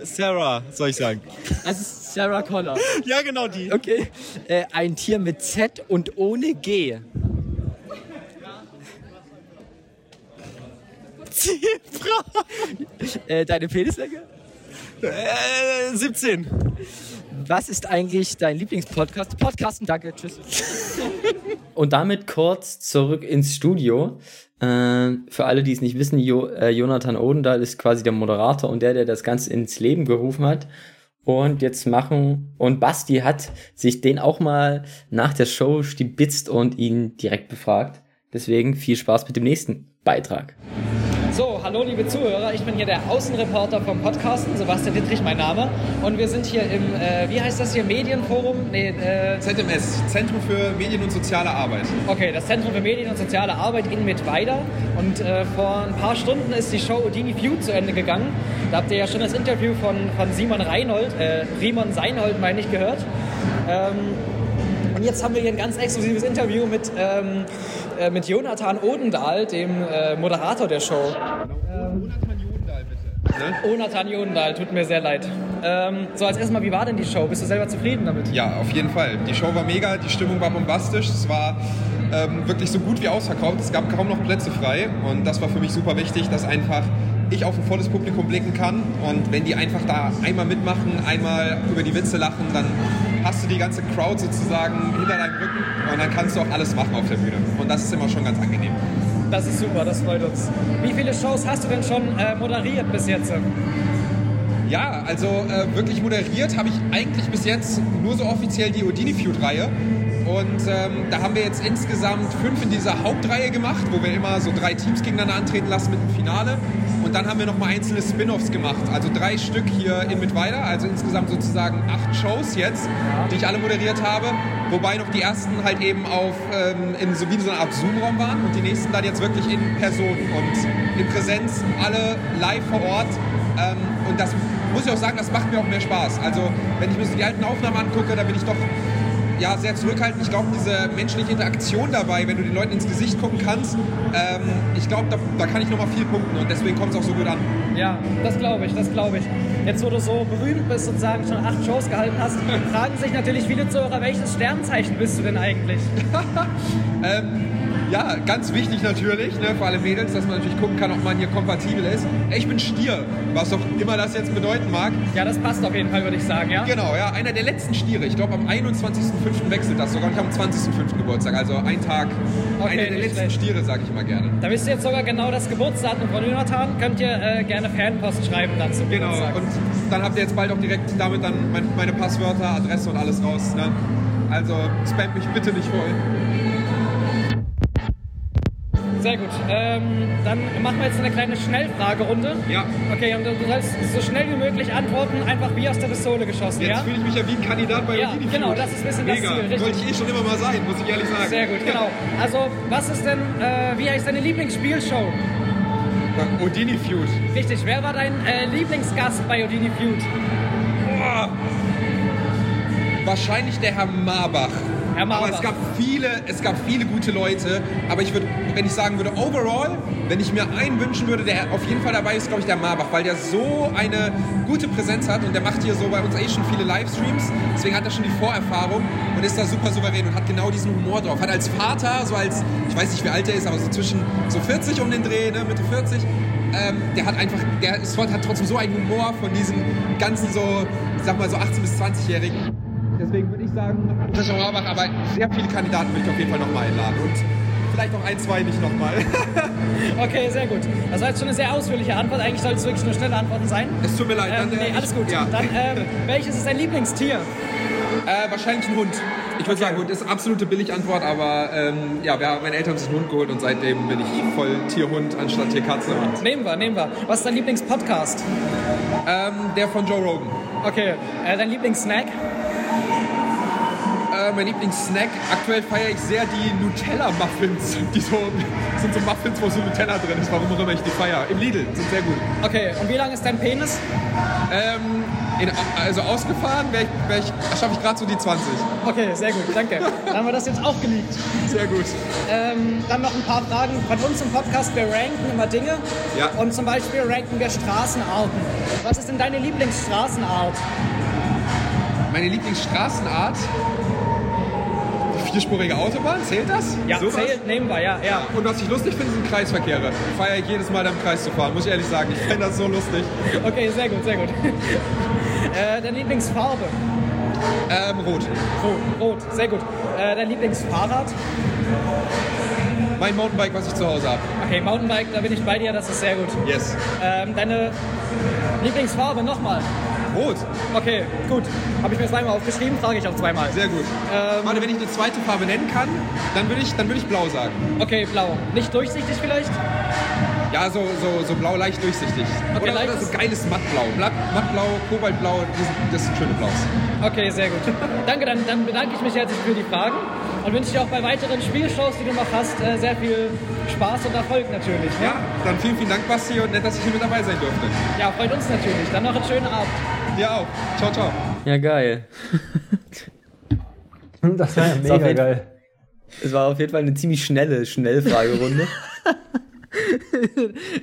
Sarah, soll ich sagen. Das ist Sarah Connor. Ja, genau die. Okay. Äh, ein Tier mit Z und ohne G. Zebra. Äh, deine Penislänge? Äh, 17. Was ist eigentlich dein Lieblingspodcast? Podcasten, danke, tschüss. Und damit kurz zurück ins Studio. Äh, für alle, die es nicht wissen, jo äh, Jonathan Odendahl ist quasi der Moderator und der, der das Ganze ins Leben gerufen hat. Und jetzt machen, und Basti hat sich den auch mal nach der Show stibitzt und ihn direkt befragt. Deswegen viel Spaß mit dem nächsten Beitrag. So, hallo liebe Zuhörer, ich bin hier der Außenreporter vom Podcasten, Sebastian Dittrich mein Name. Und wir sind hier im, äh, wie heißt das hier, Medienforum? Nee, äh, ZMS, Zentrum für Medien und soziale Arbeit. okay, das Zentrum für Medien und soziale Arbeit in Mittweida. Und äh, vor ein paar Stunden ist die Show Udini Feud zu Ende gegangen. Da habt ihr ja schon das Interview von, von Simon Reinhold, äh, Riemann Seinhold, meine ich, gehört. Ähm, und jetzt haben wir hier ein ganz exklusives Interview mit, ähm, äh, mit Jonathan Odendahl, dem äh, Moderator der Show. Bitte. Jonathan Jondahl, tut mir sehr leid. Ähm, so, als erstmal, wie war denn die Show? Bist du selber zufrieden damit? Ja, auf jeden Fall. Die Show war mega, die Stimmung war bombastisch. Es war ähm, wirklich so gut wie ausverkauft. Es gab kaum noch Plätze frei. Und das war für mich super wichtig, dass einfach ich auf ein volles Publikum blicken kann. Und wenn die einfach da einmal mitmachen, einmal über die Witze lachen, dann hast du die ganze Crowd sozusagen hinter deinem Rücken. Und dann kannst du auch alles machen auf der Bühne. Und das ist immer schon ganz angenehm. Das ist super, das freut uns. Wie viele Shows hast du denn schon äh, moderiert bis jetzt? Ja, also äh, wirklich moderiert habe ich eigentlich bis jetzt nur so offiziell die Odini Feud-Reihe. Und ähm, da haben wir jetzt insgesamt fünf in dieser Hauptreihe gemacht, wo wir immer so drei Teams gegeneinander antreten lassen mit dem Finale. Und dann haben wir nochmal einzelne Spin-offs gemacht, also drei Stück hier in Mittweida, also insgesamt sozusagen acht Shows jetzt, die ich alle moderiert habe. Wobei noch die ersten halt eben auf ähm, in so wie so eine Art Zoom-Raum waren und die nächsten dann jetzt wirklich in Person und in Präsenz, alle live vor Ort. Ähm, und das muss ich auch sagen, das macht mir auch mehr Spaß. Also wenn ich mir so die alten Aufnahmen angucke, da bin ich doch ja, sehr zurückhaltend. Ich glaube, diese menschliche Interaktion dabei, wenn du den Leuten ins Gesicht gucken kannst, ähm, ich glaube, da, da kann ich nochmal viel punkten und deswegen kommt es auch so gut an. Ja, das glaube ich, das glaube ich. Jetzt, wo du so berühmt bist, sozusagen schon acht Shows gehalten hast, fragen sich natürlich viele Zuhörer, welches Sternzeichen bist du denn eigentlich? Ähm, ja, ganz wichtig natürlich, ne, für alle Mädels, dass man natürlich gucken kann, ob man hier kompatibel ist. Ich bin Stier, was auch immer das jetzt bedeuten mag. Ja, das passt auf jeden Fall, würde ich sagen, ja? Genau, ja, einer der letzten Stiere. Ich glaube, am 21.05. wechselt das sogar ich habe am 20.05. Geburtstag. Also ein Tag, Okay, einer der letzten schlecht. Stiere, sage ich immer gerne. Da wisst ihr jetzt sogar genau das Geburtsdatum von Jonathan. Könnt ihr äh, gerne Fanpost schreiben dann zum Genau, und dann habt ihr jetzt bald auch direkt damit dann mein, meine Passwörter, Adresse und alles raus. Ne? Also spamt mich bitte nicht voll. Sehr gut. Ähm, dann machen wir jetzt eine kleine Schnellfragerunde. Ja, Okay, und du sollst so schnell wie möglich antworten, einfach wie aus der Pistole geschossen, jetzt ja? fühle ich mich ja wie ein Kandidat bei Ja, genau, das ist ein bisschen das Mega, Ziel, richtig. wollte ich eh schon immer mal sein, muss ich ehrlich sagen. Sehr gut, genau. Also, was ist denn, äh, wie heißt deine Lieblingsspielshow? Odini Feud. Richtig, wer war dein äh, Lieblingsgast bei Odini Feud? Boah. Wahrscheinlich der Herr Marbach. Aber es gab viele, es gab viele gute Leute. Aber ich würde, wenn ich sagen würde, overall, wenn ich mir einen wünschen würde, der auf jeden Fall dabei ist, glaube ich, der Marbach, weil der so eine gute Präsenz hat und der macht hier so bei uns eh schon viele Livestreams. Deswegen hat er schon die Vorerfahrung und ist da super souverän und hat genau diesen Humor drauf. Hat als Vater, so als, ich weiß nicht, wie alt er ist, aber so zwischen so 40 um den Dreh, ne, Mitte 40, ähm, der hat einfach, der ist, hat trotzdem so einen Humor von diesen ganzen so, ich sag mal so 18- bis 20-Jährigen. Deswegen würde ich sagen, Sascha Marbach, aber sehr viele Kandidaten würde ich auf jeden Fall nochmal einladen. Und vielleicht noch ein, zwei nicht nochmal. Okay, sehr gut. Das war jetzt schon eine sehr ausführliche Antwort. Eigentlich sollte es wirklich nur schnelle Antworten sein. es tut mir leid. Ähm, dann, äh, nee, alles ich- gut. Ja. Dann, ähm, welches ist dein Lieblingstier? Äh, wahrscheinlich ein Hund. Ich würde sagen, Hund ist eine absolute Billigantwort, aber ähm, ja, wir haben, meine Eltern haben sich einen Hund geholt und seitdem bin ich voll Tierhund anstatt Tierkatze. Nehmen wir, nehmen wir. Was ist dein Lieblingspodcast? ähm, der von Joe Rogan. Okay. Äh, dein Lieblingssnack? Äh, mein Lieblingssnack, aktuell feiere ich sehr die Nutella-Muffins. Die so, sind so Muffins, wo so Nutella drin ist, warum auch immer ich die feiere. Im Lidl, sind sehr gut. Okay. Und wie lang ist dein Penis? Ähm, in, also ausgefahren schaffe ich gerade so die 20. Okay, sehr gut, danke. Dann haben wir das jetzt auch geleakt. Sehr gut. Ähm, dann noch ein paar Fragen von uns im Podcast. Wir ranken immer Dinge. Ja. Und zum Beispiel ranken wir Straßenarten. Was ist denn deine Lieblingsstraßenart? Meine Lieblingsstraßenart, vierspurige Autobahn, zählt das? Sowas? zählt, nehmen wir, ja, ja. Und was ich lustig finde, sind Kreisverkehre. Feiere ich jedes Mal, da im Kreis zu fahren, muss ich ehrlich sagen. Ich fände das so lustig. Okay, sehr gut, sehr gut. äh, deine Lieblingsfarbe? Ähm, rot. Rot, rot, sehr gut. Äh, dein Lieblingsfahrrad? Mein Mountainbike, was ich zu Hause habe. Okay, Mountainbike, da bin ich bei dir, das ist sehr gut. Yes. Ähm, deine Lieblingsfarbe nochmal? Rot. Okay, gut. Habe ich mir zweimal aufgeschrieben, frage ich auch zweimal. Sehr gut. Ähm, Warte, wenn ich eine zweite Farbe nennen kann, dann würde ich, dann ich blau sagen. Okay, blau. Nicht durchsichtig vielleicht? Ja, so, so, so blau leicht durchsichtig. Okay, oder, oder so geiles Mattblau. Blatt, Mattblau, Kobaltblau, das, sind- das sind schöne Blaus. Okay, sehr gut. Danke, dann, dann bedanke ich mich herzlich für die Fragen und wünsche dir auch bei weiteren Spielshows, die du noch hast, äh, sehr viel Spaß und Erfolg natürlich. Ne? Ja, dann vielen, vielen Dank, Basti, und nett, dass ich hier mit dabei sein durfte. ja, freut uns natürlich. Dann noch einen schönen Abend. Dir auch. Ciao, ciao. Ja, geil. Das war ja auf mega jeden- geil. Es war auf jeden Fall eine ziemlich schnelle Schnellfragerunde.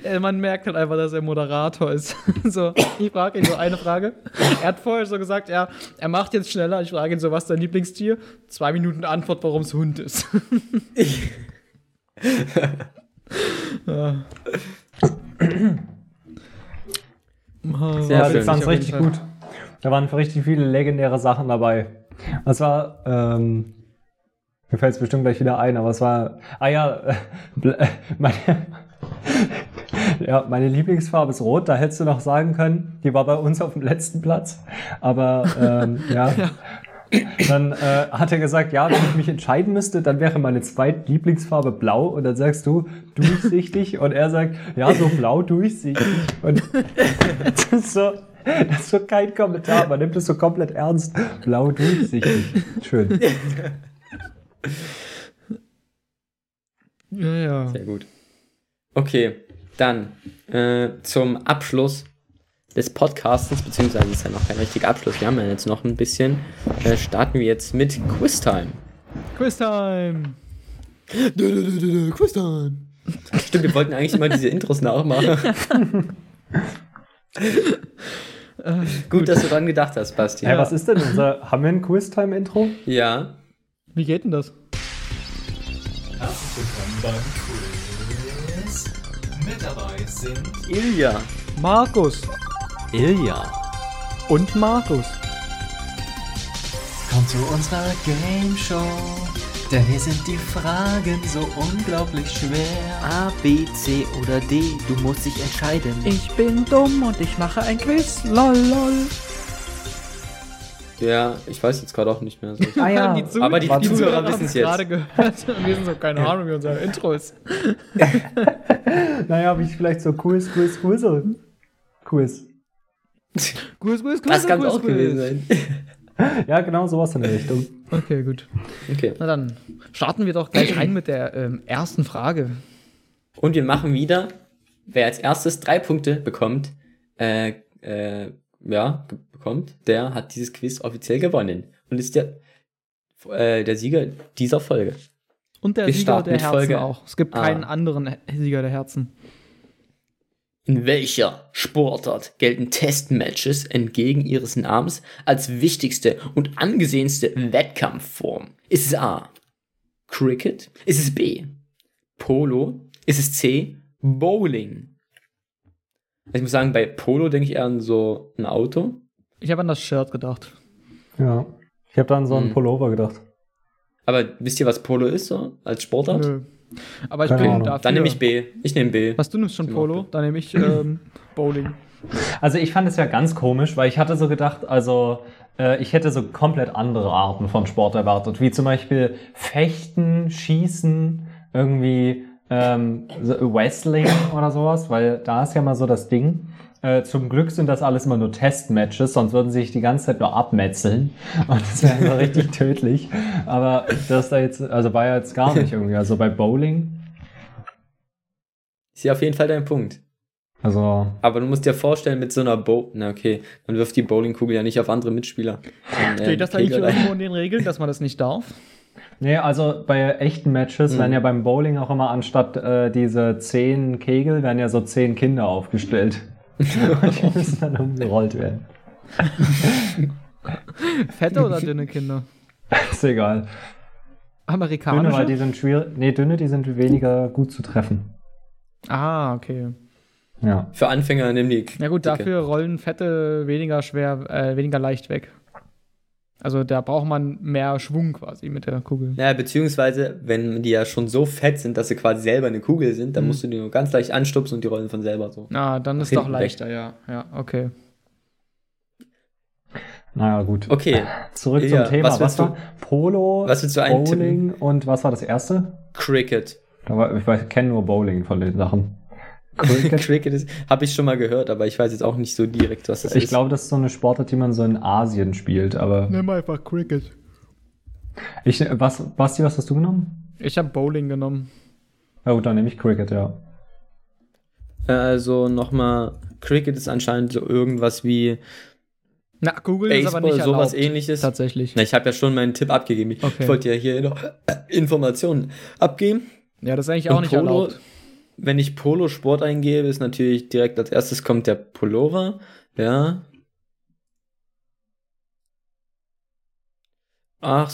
Man merkt halt einfach, dass er Moderator ist. so, ich frage ihn so eine Frage. Er hat vorher so gesagt, ja, er macht jetzt schneller. Ich frage ihn so, was ist dein Lieblingstier? Zwei Minuten Antwort, warum es Hund ist. Ja. Sehr Ja, das fand's jeden richtig Fall. gut. Da waren richtig viele legendäre Sachen dabei. Das war, ähm, mir fällt es bestimmt gleich wieder ein, aber es war, ah ja, äh, meine, ja, meine Lieblingsfarbe ist rot, da hättest du noch sagen können, die war bei uns auf dem letzten Platz, aber ähm, ja. Dann äh, hat er gesagt, ja, wenn ich mich entscheiden müsste, dann wäre meine zweite Lieblingsfarbe blau. Und dann sagst du durchsichtig. Und er sagt, ja, so blau durchsichtig. Und das ist so, das ist so kein Kommentar. Man nimmt es so komplett ernst. Blau durchsichtig. Schön. Ja, ja. Sehr gut. Okay, dann äh, zum Abschluss des Podcastens, beziehungsweise ist ja noch kein richtiger Abschluss, wir haben ja jetzt noch ein bisschen, äh, starten wir jetzt mit Quiztime. Quiztime. Quiztime. Stimmt, wir wollten eigentlich immer diese Intros nachmachen. Gut, dass du dran gedacht hast, Basti. Hey, was ist denn unser, haben wir ein Quiz-Time-Intro? Ja. Wie geht denn das? Herzlich willkommen beim Quiz. Mit dabei sind Ilja. Markus. Ilja. Und Markus. Kommt zu unserer Game Show. Denn hier sind die Fragen so unglaublich schwer. A, B, C oder D, du musst dich entscheiden. Ich bin dumm und ich mache ein Quiz. Lol, lol. Ja, ich weiß jetzt gerade auch nicht mehr so. Ah ja, Die Zu- aber die die Zuhörer haben wissen's es jetzt. gerade gehört und wir sind so, keine Ahnung, wie unser Intro ist. naja, habe ich vielleicht so Quiz, Quiz, Quiz. Quiz. Quiz, Quiz, Quiz, Das kann auch gewesen sein. Ja, genau sowas in der Richtung. Okay, gut. Okay. Na dann starten wir doch gleich rein mit der ähm, ersten Frage. Und wir machen wieder, wer als erstes drei Punkte bekommt, äh, äh, ja, bekommt, der hat dieses Quiz offiziell gewonnen. Und ist der, äh, der Sieger dieser Folge. Und der Wir Sieger der Herzen Folge auch. Es gibt A. keinen anderen Sieger der Herzen. In welcher Sportart gelten Testmatches entgegen ihres Namens als wichtigste und angesehenste Wettkampfform? Ist es A. Cricket? Ist es B. Polo? Ist es C. Bowling? Ich muss sagen, bei Polo denke ich eher an so ein Auto. Ich habe an das Shirt gedacht. Ja. Ich habe dann so einen Hm. Pullover gedacht. Aber wisst ihr, was Polo ist so als Sportart? Nö. Aber ich Keine bin Ahnung. dafür. Dann nehme ich B. Ich nehme B. Was du nimmst schon Polo, dann nehme ich ähm, Bowling. Also ich fand es ja ganz komisch, weil ich hatte so gedacht, also äh, ich hätte so komplett andere Arten von Sport erwartet, wie zum Beispiel Fechten, Schießen, irgendwie ähm, Wrestling oder sowas, weil da ist ja mal so das Ding. Äh, zum Glück sind das alles immer nur Testmatches, sonst würden sie sich die ganze Zeit nur abmetzeln und das wäre so richtig tödlich. Aber das da jetzt, also war ja jetzt gar nicht irgendwie. Also bei Bowling, Ist ja auf jeden Fall dein Punkt. also Aber du musst dir vorstellen, mit so einer Bow. Na, okay. Man wirft die Bowlingkugel ja nicht auf andere Mitspieler. Dann, äh, Steht das eigentlich Kegel- irgendwo in den Regeln, dass man das nicht darf? Nee, also bei echten Matches werden ja beim Bowling auch immer anstatt äh, diese zehn Kegel, werden ja so zehn Kinder aufgestellt. Und die müssen dann umgerollt werden. Fette oder dünne Kinder? Ist egal. Dünne, weil die Amerikanische? sind schwierig. Nee, dünne, die sind weniger gut zu treffen. Ah, okay. Ja. Für Anfänger nimm die. Ja gut, dicke. dafür rollen Fette weniger schwer, äh, weniger leicht weg. Also da braucht man mehr Schwung quasi mit der Kugel. Ja, beziehungsweise, wenn die ja schon so fett sind, dass sie quasi selber eine Kugel sind, dann Mhm. musst du die nur ganz leicht anstupsen und die rollen von selber so. Ah, dann ist doch weg. leichter, ja. Ja, okay. Naja, gut. Okay, Zurück Ja, zum Thema. was Was, willst du- war? Polo, was willst du? Bowling und was war das erste? Cricket. War- Ich weiß- kenne nur Bowling von den Sachen. Cricket? Ist, habe ich schon mal gehört, aber ich weiß jetzt auch nicht so direkt, was das ich ist. glaube, das ist so eine Sportart, die man so in Asien spielt, aber Nimm einfach Cricket. ich, was, Basti, was hast du genommen? Ich habe Bowling genommen. Ja gut, dann nehme ich Cricket, ja. Also nochmal, Cricket ist anscheinend so irgendwas wie Na, Google ist aber Baseball, nicht sowas erlaubt. ähnliches. Tatsächlich. Na, ich habe ja schon meinen Tipp abgegeben. Ich, Okay. ich wollte ja hier noch Informationen abgeben. Ja, das ist eigentlich auch Und nicht Polo- erlaubt. Wenn ich Polo-Sport eingebe, ist natürlich direkt als erstes kommt der Pullover. Ja. Ach,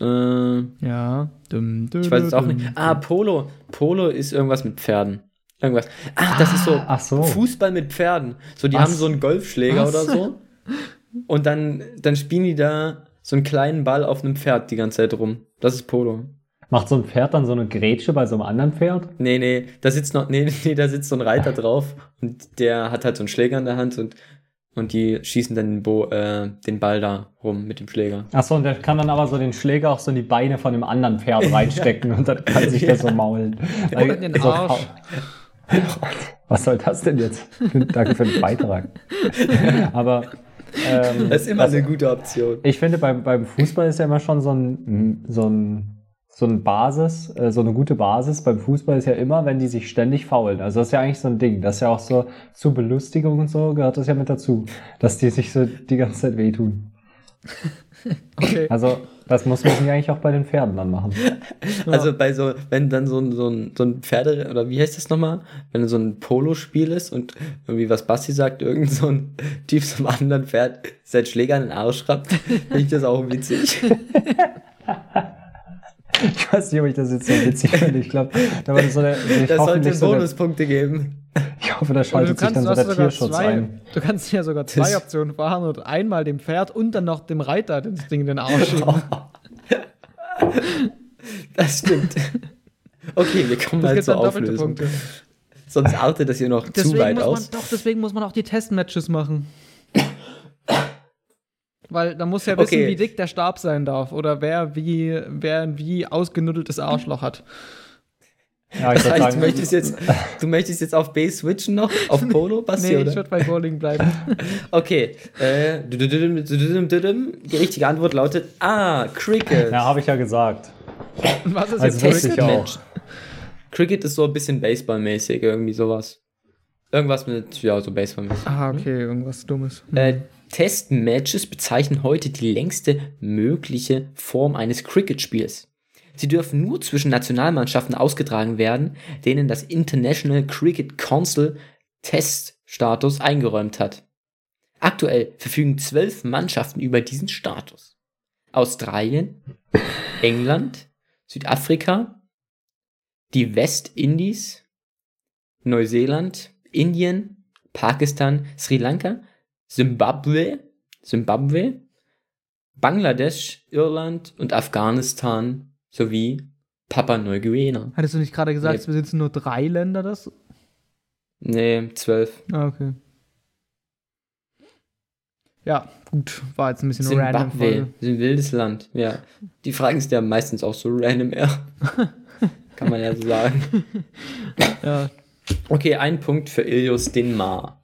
äh, Ja. Dum, dum, ich weiß es auch nicht. Ah, Polo. Polo ist irgendwas mit Pferden. Irgendwas. Ach, das ist so Ach so. Fußball mit Pferden. So, die Was? haben so einen Golfschläger Was? oder so. Und dann, dann spielen die da so einen kleinen Ball auf einem Pferd die ganze Zeit rum. Das ist Polo. Macht so ein Pferd dann so eine Grätsche bei so einem anderen Pferd? Nee, nee, da sitzt noch, nee, nee, da sitzt so ein Reiter drauf und der hat halt so einen Schläger in der Hand und, und die schießen dann den, Bo, äh, den Ball da rum mit dem Schläger. Achso, und der kann dann aber so den Schläger auch so in die Beine von dem anderen Pferd reinstecken und dann kann sich das so maulen. Oder in den Arsch. Was soll das denn jetzt? Danke für den Beitrag. Aber ähm, Das ist immer was- eine gute Option. ich finde, beim, beim Fußball ist ja immer schon so ein, so ein, so ein Basis, äh, so eine gute Basis. Beim Fußball ist ja immer, wenn die sich ständig faulen. Also das ist ja eigentlich so ein Ding. Das ist ja auch so zur Belustigung und so gehört das ja mit dazu. Dass die sich so die ganze Zeit wehtun. Okay. Also das muss man sich eigentlich auch bei den Pferden dann machen. Also bei so, wenn dann so ein, so ein, so ein Pferde, oder wie heißt das nochmal? Wenn so ein Polospiel ist und irgendwie was Basti sagt, irgend so ein Typ zum anderen Pferd sein Schläger in den Arsch schraubt, finde ich das auch witzig. Ich weiß nicht, ob ich das jetzt so witzig finde. Ich glaube, da war so ich, Das sollte so Bonuspunkte geben. ich hoffe, da schaltet sich dann so du der Tierschutz zwei, ein. du kannst ja sogar zwei Das- Optionen fahren und einmal dem Pferd und dann noch dem Reiter das Ding in den Arsch schieben. Das stimmt. Okay, wir kommen Das mal zur Auflösung. Punkte. Sonst artet das hier noch zu Deswegen weit muss aus. man, doch, deswegen muss man auch die Testmatches machen. Weil da muss ja wissen, Okay. wie dick der Stab sein darf oder wer wie, wer ein wie ausgenuddeltes Arschloch hat. Ja, ich Das heißt, du sagen, möchtest jetzt, du möchtest jetzt auf B switchen noch? Auf Polo, Basti, Nee, ich würde bei Bowling bleiben. Okay. Äh, die richtige Antwort lautet A, Cricket. ja, habe ich ja gesagt. Was ist Also jetzt Cricket? Match. Cricket ist so ein bisschen Baseball-mäßig, irgendwie sowas. Irgendwas mit, ja, so Baseball-mäßig. Ah, okay, irgendwas Dummes. Äh, Testmatches bezeichnen heute die längste mögliche Form eines Cricket-Spiels. Sie dürfen nur zwischen Nationalmannschaften ausgetragen werden, denen das International Cricket Council Teststatus eingeräumt hat. Aktuell verfügen zwölf Mannschaften über diesen Status. Australien, England, Südafrika, die Westindies, Neuseeland, Indien, Pakistan, Sri Lanka, Zimbabwe, Zimbabwe, Bangladesch, Irland und Afghanistan sowie Papua-Neuguinea. Hattest du nicht gerade gesagt, Nee. es besitzen nur drei Länder das? Nee, zwölf. Ah, okay. Ja, gut, war jetzt ein bisschen Zimbabwe, random. Ist ein wildes Land. Ja. Die Fragen sind ja meistens auch so random, ja. Kann man ja so sagen. Ja, Okay, ein Punkt für Ilios Denmar.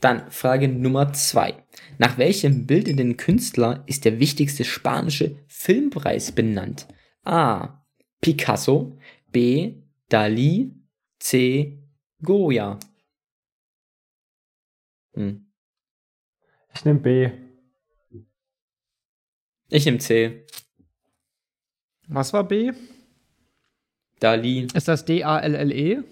Dann Frage Nummer zwei. Nach welchem bildenden Künstler ist der wichtigste spanische Filmpreis benannt? A. Picasso. B. Dali. C. Goya. Hm. Ich nehme B. Ich nehme C. was war B? Dali. Ist das D-A-L-L-E?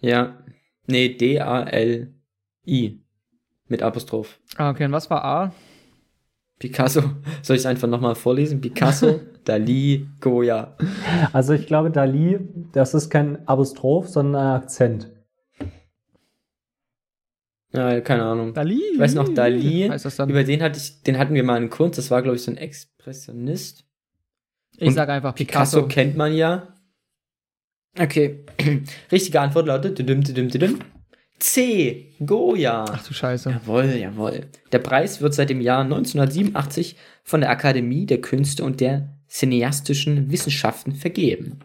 Ja. Nee, D-A-L-I. Mit Apostroph. Ah, okay, und was war A? Picasso. Soll ich es einfach nochmal vorlesen? Picasso, Dali, Goya. Also ich glaube, Dali, das ist kein Apostroph, sondern ein Akzent. Ja, keine Ahnung. Dali? Ich weiß noch, Dali, Heißt das dann? über den hatte ich, den hatten wir mal in Kunst, das war, glaube ich, so ein Expressionist. ich und sage einfach Picasso. Picasso. kennt man ja. Okay. Richtige Antwort lautet düdüm, düdüm, düdüm. C. Goya. Ach du Scheiße. Jawohl, jawohl. Der Preis wird seit dem Jahr 1987 von der Akademie der Künste und der Cineastischen Wissenschaften vergeben.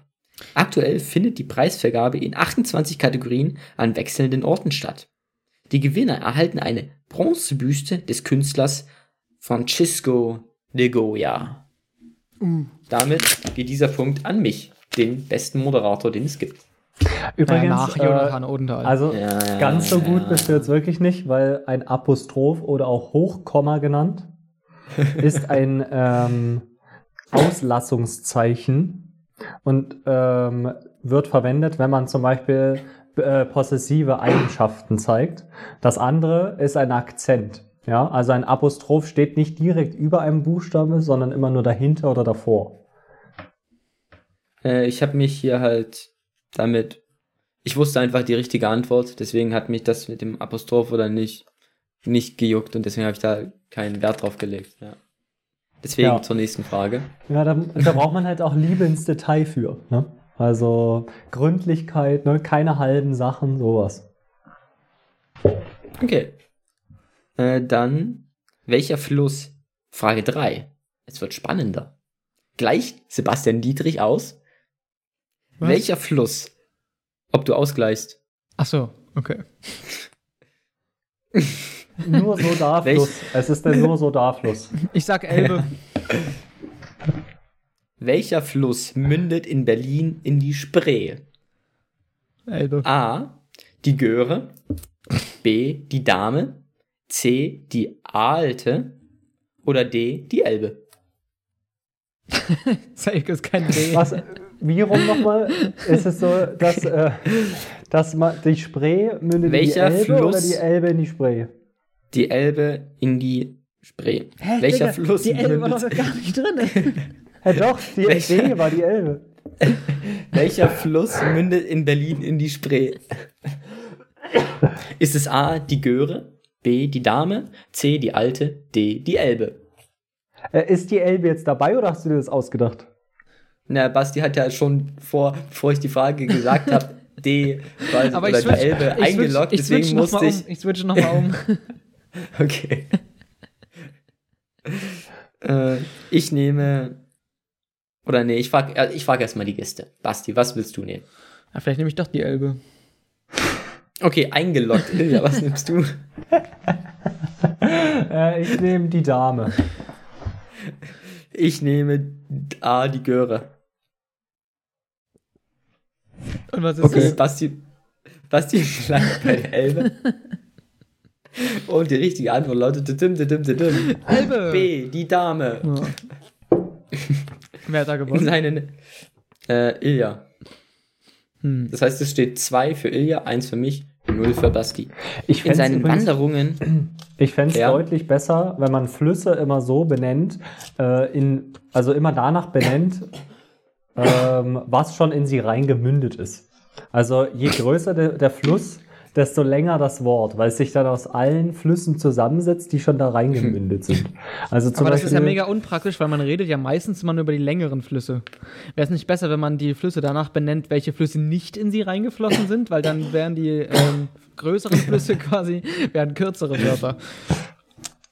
Aktuell findet die Preisvergabe in 28 Kategorien an wechselnden Orten statt. Die Gewinner erhalten eine Bronzebüste des Künstlers Francisco de Goya. Damit geht dieser Punkt an mich, den besten Moderator, den es gibt. Übrigens, Äh, nach äh, Jonathan Odenthal. also Ja, ganz so gut bist du jetzt wirklich nicht, weil ein Apostroph oder auch Hochkomma genannt ist ein ähm, Auslassungszeichen und ähm, wird verwendet, wenn man zum Beispiel äh, possessive Eigenschaften zeigt. Das andere ist ein Akzent. Ja, also ein Apostroph steht nicht direkt über einem Buchstabe, sondern immer nur dahinter oder davor. Äh, ich habe mich hier halt damit. Ich wusste einfach die richtige Antwort, deswegen hat mich das mit dem Apostroph oder nicht nicht gejuckt und deswegen habe ich da keinen Wert drauf gelegt. Ja. Deswegen Ja. zur nächsten Frage. Ja, da, da braucht man halt auch Liebe ins Detail für. Ne? Also Gründlichkeit, ne? keine halben Sachen, sowas. Okay. Äh, dann, welcher Fluss? Frage 3. Es wird spannender. Gleicht Sebastian Dietrich aus? Was? Welcher Fluss? Ob du ausgleichst? Ach so, okay. Nur so da Welch- Fluss. Es ist der nur so da Fluss. Ich sag Elbe. Welcher Fluss mündet in Berlin in die Spree? Elbe. A. Die Göre. B. Die Dame. C. Die Alte. Oder D. Die Elbe. Zeig ist kein D. Was, wie rum nochmal? Ist es so, dass, äh, dass man die Spree mündet Welcher in die Elbe oder Fluss? die Elbe in die Spree? Die Elbe in die Spree. Welcher Digga, Fluss Die Elbe war mündet, doch gar nicht drin. Ja doch, die Welcher? D war die Elbe. welcher Fluss mündet in Berlin in die Spree? Ist es A. Die Göre. B. Die Dame. C. Die Alte. D. Die Elbe. Äh, ist die Elbe jetzt dabei oder hast du dir das ausgedacht? Na, Basti hat ja schon vor, bevor ich die Frage gesagt habe, D. quasi Aber oder ich die switch, Elbe ich eingeloggt. switch, ich deswegen musste ich. um. Ich switche nochmal um. Okay. äh, ich nehme. Oder nee, ich frage äh, ich frag erstmal die Gäste. Basti, was willst du nehmen? Ja, vielleicht nehme ich doch die Elbe. Okay, eingeloggt. Ilja, was nimmst du? Äh, ich nehme die Dame. Ich nehme A, die Göre. Und was ist Okay, es? Basti, Basti bleibt bei der Elbe. Und die richtige Antwort lautet dim, dim, dim, dim. Elbe. B, die Dame. Ja. Wer hat da In gewonnen? seinen, äh, Ilja. Hm. Das heißt, es steht 2 für Ilja, 1 für mich, 0 für Basti. Ich In seinen übrigens- Wanderungen Ich fände es Ja. deutlich besser, wenn man Flüsse immer so benennt, äh, in, also immer danach benennt, ähm, was schon in sie reingemündet ist. Also je größer der, der Fluss, desto länger das Wort, weil es sich dann aus allen Flüssen zusammensetzt, die schon da reingemündet sind. Also zum Aber das Beispiel, ist ja mega unpraktisch, weil man redet ja meistens immer nur über die längeren Flüsse. Wäre es nicht besser, wenn man die Flüsse danach benennt, welche Flüsse nicht in sie reingeflossen sind, weil dann wären die ähm, größeren Flüsse quasi, wären kürzere Wörter.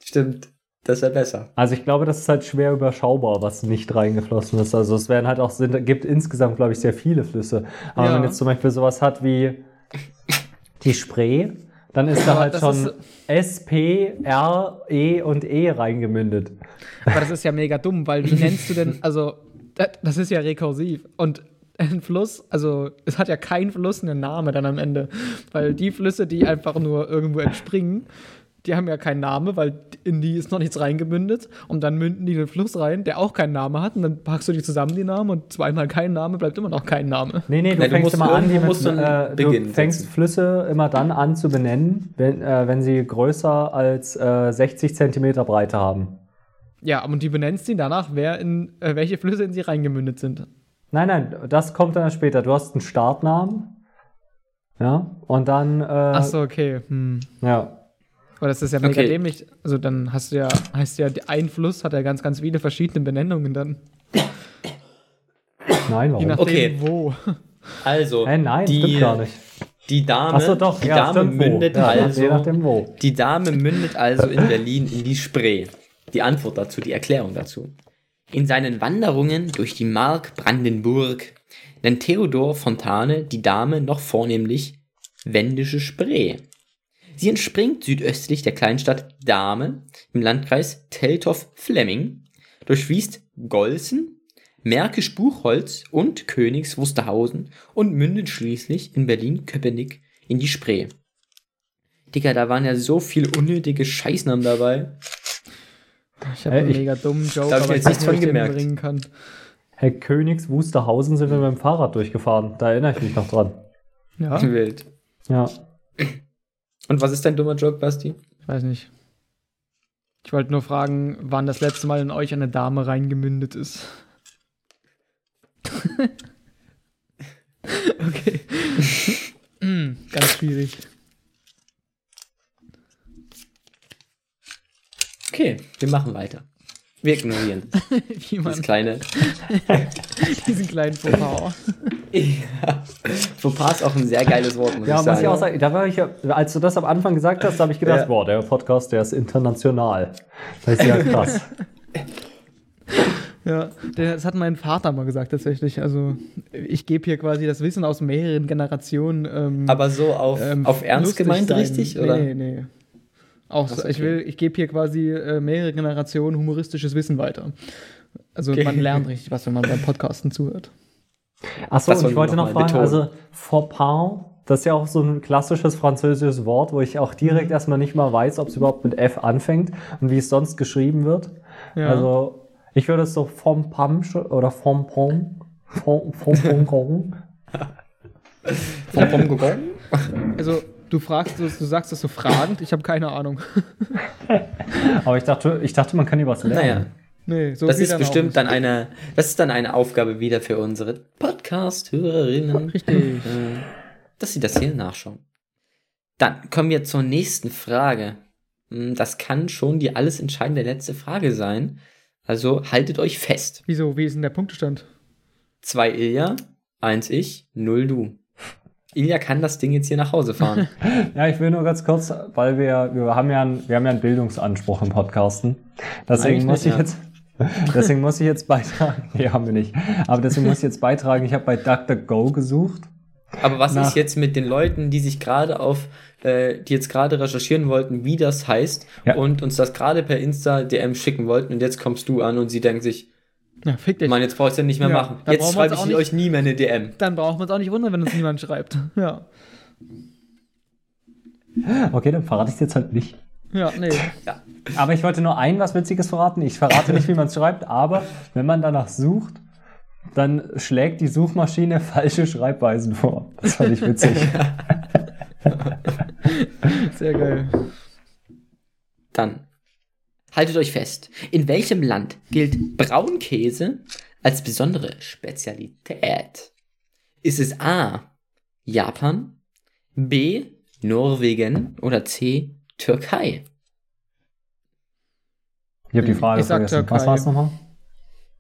Stimmt. Das wäre besser. Also ich glaube, das ist halt schwer überschaubar, was nicht reingeflossen ist. Also es werden halt auch, sind, gibt insgesamt, glaube ich, sehr viele Flüsse. Aber Ja. wenn jetzt zum Beispiel sowas hat wie die Spree, dann ist da halt schon ist- S, P, R, E und E reingemündet. Aber das ist ja mega dumm, weil wie nennst du denn, also, das, das ist ja rekursiv. Und ein Fluss, also, es hat ja kein Fluss einen Namen dann am Ende. Weil die Flüsse, die einfach nur irgendwo entspringen, die haben ja keinen Namen, weil in die ist noch nichts reingemündet. Und dann münden die in den Fluss rein, der auch keinen Namen hat. Und dann packst du die zusammen, die Namen, und zweimal kein Name, bleibt immer noch kein Name. Nee, nee, du Nee, du fängst musst immer an, die mit, musst du einen äh, du fängst setzen. Flüsse immer dann an zu benennen, wenn, äh, wenn sie größer als äh, 60 Zentimeter Breite haben. Ja, und die benennst ihn danach, wer in, äh, welche Flüsse in sie reingemündet sind. Nein, nein, das kommt dann später. Du hast einen Startnamen. Ja, und dann, äh, Ach so, okay. Hm. ja. Aber das ist ja mega Okay. dämlich. Also dann hast du ja, heißt ja, ein Fluss hat ja ganz, ganz viele verschiedene Benennungen dann. Nein, Je warum? nachdem, Okay. wo. Also, Hä, nein, die, stimmt gar nicht. die Dame, Achso, doch, die ja, Dame mündet ja, also, Je nachdem wo. die Dame mündet also in Berlin in die Spree. Die Antwort dazu, die Erklärung dazu. In seinen Wanderungen durch die Mark Brandenburg nennt Theodor Fontane die Dame noch vornehmlich Wendische Spree. Sie entspringt südöstlich der Kleinstadt Dahme im Landkreis Teltow-Flemming, durchfließt Golsen, Märkisch-Buchholz und Königs Wusterhausen und mündet schließlich in Berlin-Köpenick in die Spree. Digga, da waren ja so viele unnötige Scheißnamen dabei. Ich habe Äh, einen ich- mega dummen Joke, ich aber jetzt ich weiß nichts nicht, von gemerkt. bringen kann. Herr Königs Wusterhausen sind wir mit dem Fahrrad durchgefahren. Da erinnere ich mich noch dran. Ja, Wild. Ja. Und was ist dein dummer Joke, Basti? ich weiß nicht. Ich wollte nur fragen, wann das letzte Mal in euch eine Dame reingemündet ist. okay. Mm, Ganz schwierig. Okay, wir machen weiter. Wir ignorieren das, Wie man das kleine. diesen kleinen Fauxpas. ja. Fauxpas ist auch ein sehr geiles Wort, muss Ja, ich muss sagen. ich auch sagen, da war ich, ja- als du das am Anfang gesagt hast, habe ich gedacht, Ja. boah, der Podcast, der ist international. Das ist ja krass. Ja, das hat mein Vater mal gesagt tatsächlich. Also ich gebe hier quasi das Wissen aus mehreren Generationen. Ähm, Aber so auf, ähm, auf Ernst gemeint sein. richtig, oder? Nee, nee, nee. Auch so, ich okay. will, ich gebe hier quasi äh, mehrere Generationen humoristisches Wissen weiter. Also Okay. man lernt richtig was, wenn man beim Podcasten zuhört. Achso, und ich wollte noch fragen, betonen. also Fauxpas, das ist ja auch so ein klassisches französisches Wort, wo ich auch direkt erstmal nicht mal weiß, ob es überhaupt mit F anfängt und wie es sonst geschrieben wird. Ja. Also ich würde es so vom Pam oder vom Pom, vom vom Pom Gong. Vom Pom? Also du fragst, du, du sagst das so fragend, ich habe keine Ahnung. Aber ich dachte, ich dachte, man kann über was lernen. Naja, nee, so das ist dann bestimmt dann eine, das ist dann eine Aufgabe wieder für unsere Podcast-Hörerinnen. Richtig. Äh, dass sie das hier nachschauen. Dann kommen wir zur nächsten Frage. Hm, Das kann schon die alles entscheidende letzte Frage sein. Also haltet euch fest. Wieso? Wie ist denn der Punktestand? Zwei Ilja, eins ich, null du. Ilja kann das Ding jetzt hier nach Hause fahren. Ja, ich will nur ganz kurz, weil wir, wir haben ja einen, wir haben ja einen Bildungsanspruch im Podcasten. Deswegen Eigentlich muss nicht, ich ja. jetzt, deswegen muss ich jetzt beitragen. Nee, haben wir nicht. Aber deswegen muss ich jetzt beitragen. Ich habe bei DuckDuckGo gesucht. Aber was Nach- ist jetzt mit den Leuten, die sich gerade auf, äh, die jetzt gerade recherchieren wollten, wie das heißt Ja. und uns das gerade per Insta DM schicken wollten und jetzt kommst du an und sie denken sich, Ja, fick dich. Mann, jetzt brauchst du ja nicht mehr Ja, machen. da Jetzt schreibe ich auch nicht- euch nie mehr eine DM. Dann brauchen wir uns auch nicht wundern, wenn uns niemand schreibt. Ja. Okay, dann verrate ich es jetzt halt nicht. Ja, nee. Aber ich wollte nur ein was Witziges verraten. Ich verrate nicht, wie man es schreibt, aber wenn man danach sucht, dann schlägt die Suchmaschine falsche Schreibweisen vor. Das fand ich witzig. Sehr geil. Dann haltet euch fest. In welchem Land gilt Braunkäse als besondere Spezialität? Ist es A. Japan, B. Norwegen oder C. Türkei? Ich habe die Frage Ich vergessen. Türkei. Was war es nochmal?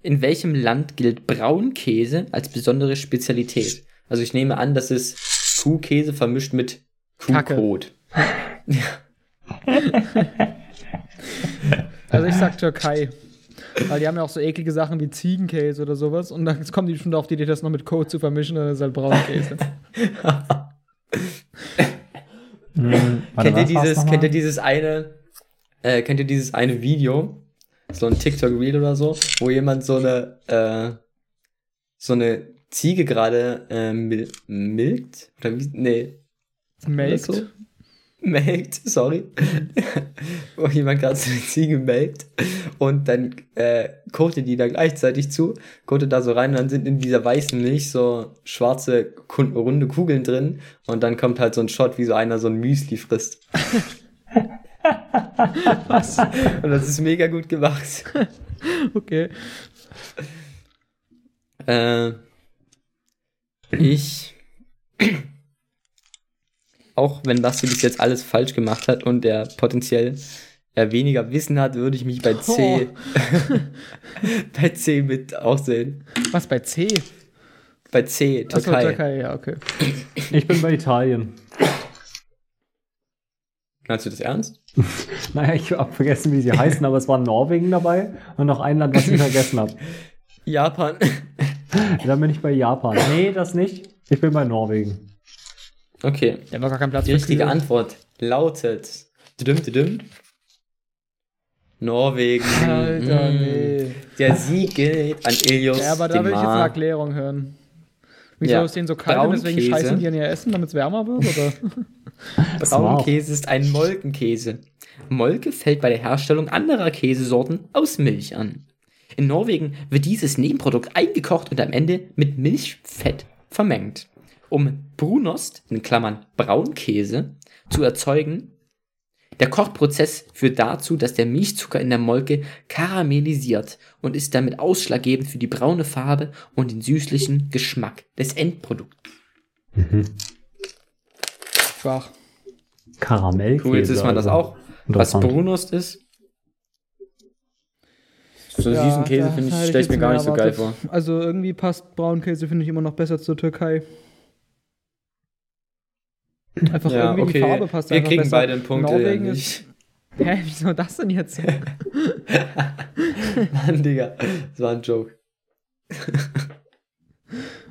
In welchem Land gilt Braunkäse als besondere Spezialität? Also ich nehme an, das ist Kuhkäse vermischt mit. Kuhkot. Also ich sag Türkei. Weil die haben ja auch so eklige Sachen wie Ziegenkäse oder sowas. Und dann kommen die schon auf die Idee, das noch mit Code zu vermischen, dann ist es halt Braunkäse. Hm, kennt, ihr dieses, kennt ihr dieses eine, äh, kennt ihr dieses eine Video, so ein TikTok-Reel oder so, wo jemand so eine, äh, so eine Ziege gerade äh, mil milkt? Oder wie? Nee. Melkt. So? Melkt, sorry. wo jemand gerade so eine Ziege melkt und dann äh, kotet die da gleichzeitig zu, kotet da so rein und dann sind in dieser weißen Milch so schwarze, runde Kugeln drin und dann kommt halt so ein Shot, wie so einer so ein Müsli frisst. Was? Und das ist mega gut gemacht. Okay. Äh, ich, auch wenn Basti bis jetzt alles falsch gemacht hat und er potenziell äh, weniger Wissen hat, würde ich mich bei C, bei C mit aussehen. Was bei C? Bei C, Achso, Türkei. Türkei, ja, okay. Ich bin bei Italien. Meinst du das ernst? Naja, ich habe vergessen, wie sie heißen, aber es war Norwegen dabei und noch ein Land, was ich vergessen habe. Japan. Dann bin ich bei Japan. Nee, das nicht. Ich bin bei Norwegen. Okay. Die haben doch gar keinen Platz Die richtige Kühe. Antwort lautet. Düm, düm. Norwegen. Alter, Mm. nee. Der Sieg geht an Ilios. Ja, aber da will ich jetzt eine. Erklärung hören. Wieso Ja. ist denen so kalt und deswegen scheißen die an ihr Essen, damit es wärmer wird? Oder? Braunkäse ist ein Molkenkäse. Molke fällt bei der Herstellung anderer Käsesorten aus Milch an. In Norwegen wird dieses Nebenprodukt eingekocht und am Ende mit Milchfett vermengt. Um Brunost, in Klammern Braunkäse, zu erzeugen, der Kochprozess führt dazu, dass der Milchzucker in der Molke karamellisiert und ist damit ausschlaggebend für die braune Farbe und den süßlichen Geschmack des Endprodukts. Schwach. Karamellkäse. Cool, jetzt ist man das also. auch. Was. Brunost ist. So Ja, süßen Käse finde ich, stelle ich mir gar nicht so geil vor. Also irgendwie passt Braunkäse, finde ich, immer noch besser zur Türkei. Einfach Ja, irgendwie die okay. Farbe passt Wir kriegen besser. beide einen Punkt. Norwegen ja, ist. Hä, wieso das denn jetzt? Mann, Digga. Das war ein Joke.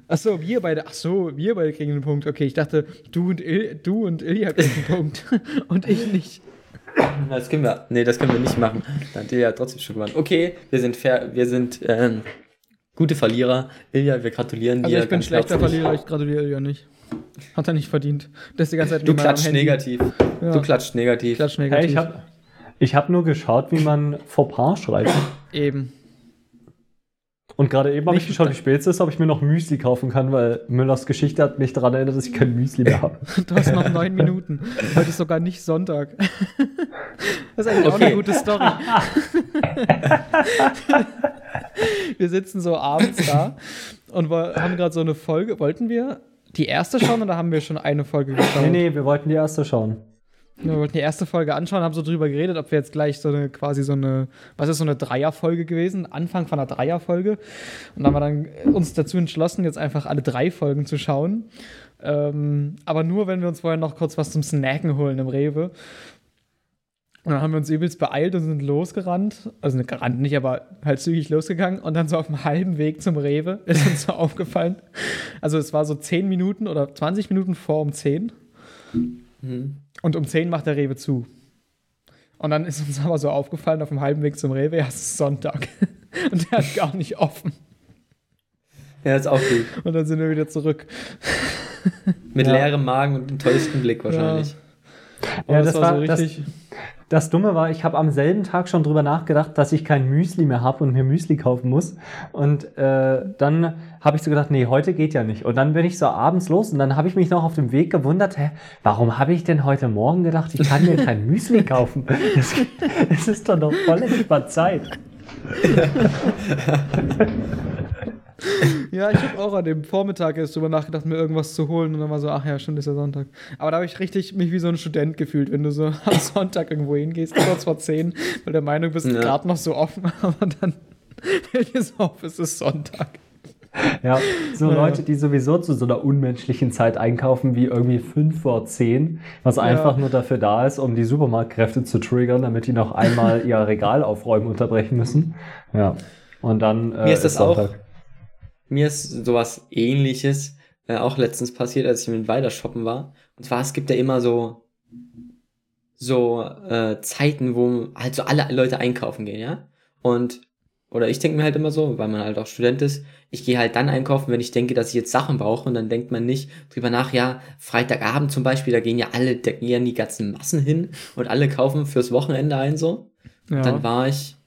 Achso, wir beide. Achso, wir beide kriegen einen Punkt. Okay, ich dachte, du und, Il, du und Ilja kriegen einen Punkt. und ich nicht. Das können wir. Nee, das können wir nicht machen. Dann hat Ilja trotzdem schon gewonnen. Okay, wir sind fair, wir sind ähm, gute Verlierer. Ilja, wir gratulieren Also dir. ich bin schlechter herzlich. Verlierer, ich gratuliere Ilja nicht. Hat er nicht verdient. Ist die ganze Zeit Du klatscht Handy. negativ. Ja. Du klatscht negativ. Klatsch Hey, negativ. ich habe ich hab nur geschaut, wie man Fauxpas schreibt. Eben. Und gerade eben habe ich geschaut, wie spät es ist, ob ich mir noch Müsli kaufen kann, weil Müllers Geschichte hat mich daran erinnert, dass ich kein Müsli mehr habe. Du hast noch neun Minuten. Heute ist sogar nicht Sonntag. Das ist eigentlich auch Okay. eine gute Story. Wir sitzen so abends da und wir haben gerade so eine Folge. Wollten wir die erste schauen oder haben wir schon eine Folge geschaut? Nee, nee, wir wollten die erste schauen. Wir wollten die erste Folge anschauen, haben so drüber geredet, ob wir jetzt gleich so eine, quasi so eine, was ist so eine Dreierfolge gewesen? Anfang von einer Dreierfolge. Und dann haben wir dann uns dazu entschlossen, jetzt einfach alle drei Folgen zu schauen. Ähm, aber nur, wenn wir uns vorher noch kurz was zum Snacken holen im Rewe. Und dann haben wir uns übelst beeilt und sind losgerannt. Also nicht gerannt nicht, aber halt zügig losgegangen. Und dann so auf dem halben Weg zum Rewe ist uns so aufgefallen. Also es war so 10 Minuten oder 20 Minuten vor um 10. Und um 10 macht der Rewe zu. Und dann ist uns aber so aufgefallen auf dem halben Weg zum Rewe, ja, es ist Sonntag. Und der hat gar nicht offen. Ja, ist auch gut. Und dann sind wir wieder zurück. Mit Ja. leerem Magen und enttäuschtem Blick wahrscheinlich. Und Ja, das, das war so war- das- richtig. Das Dumme war, ich habe am selben Tag schon drüber nachgedacht, dass ich kein Müsli mehr habe und mir Müsli kaufen muss. Und äh, dann habe ich so gedacht, nee, heute geht ja nicht. Und dann bin ich so abends los und dann habe ich mich noch auf dem Weg gewundert, hä, warum habe ich denn heute Morgen gedacht, ich kann mir kein Müsli kaufen? Das, das ist doch noch voll entspannt Zeit. Ja, ich habe auch an dem Vormittag erst drüber nachgedacht, mir irgendwas zu holen und dann war so, ach ja, stimmt, ist ja Sonntag. Aber da habe ich richtig mich wie so ein Student gefühlt, wenn du so am Sonntag irgendwo hingehst, kurz vor 10, weil der Meinung bist, Ja. gerade noch so offen, aber dann fällt dir so auf, es ist Sonntag. Ja, so Ja. Leute, die sowieso zu so einer unmenschlichen Zeit einkaufen wie irgendwie 5 vor 10, was einfach nur dafür da ist, um die Supermarktkräfte zu triggern, damit die noch einmal ihr Regal aufräumen unterbrechen müssen. Ja. Und dann äh, Mir ist das auch- Sonntag. Mir ist sowas ähnliches äh, auch letztens passiert, als ich mit weiter shoppen war. Und zwar, es gibt ja immer so, so äh, Zeiten, wo halt so alle Leute einkaufen gehen, ja? Und, oder ich denke mir halt immer so, weil man halt auch Student ist, ich gehe halt dann einkaufen, wenn ich denke, dass ich jetzt Sachen brauche und dann denkt man nicht drüber nach, ja, Freitagabend zum Beispiel, da gehen ja alle, da gehen ja die ganzen Massen hin und alle kaufen fürs Wochenende ein so. Ja. Dann war ich,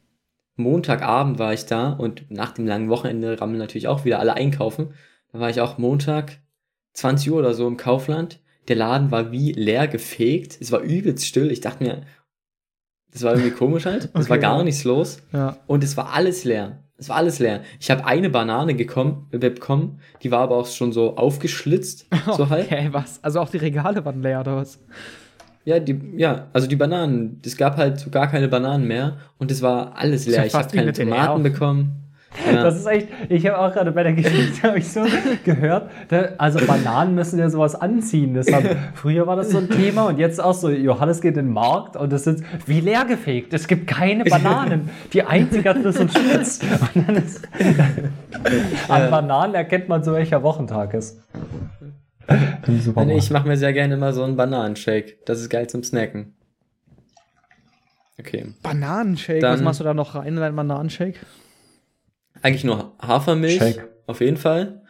Montagabend war ich da und nach dem langen Wochenende rammeln natürlich auch wieder alle einkaufen. Da war ich auch Montag, 20 Uhr oder so im Kaufland. Der Laden war wie leer gefegt. Es war übelst still. Ich dachte mir, das war irgendwie komisch halt. Es war Okay, gar ja. nichts los. ja. Und es war alles leer. Es war alles leer. Ich habe eine Banane gekommen, äh, bekommen, die war aber auch schon so aufgeschlitzt, so halb. Okay, was? Also auch die Regale waren leer oder was? Ja, die, ja, also die Bananen. Es gab halt so gar keine Bananen mehr und es war alles leer. Ich habe keine Tomaten bekommen. Ja. Das ist echt, ich habe auch gerade bei der Geschichte habe ich so gehört, also Bananen müssen ja sowas anziehen. Deshalb, früher war das so ein Thema und jetzt auch so, Johannes geht in den Markt und es ist wie leer gefegt. Es gibt keine Bananen. Die einzige hat so einen Spitz. Und dann ist, an Bananen erkennt man so, welcher Wochentag ist. Supermarkt. Ich mache mir sehr gerne immer so einen Bananenshake. Das ist geil zum Snacken. Okay. Bananenshake. Dann- was machst du da noch rein in deinen Bananenshake? Eigentlich nur Hafermilch. Shake. Auf jeden Fall.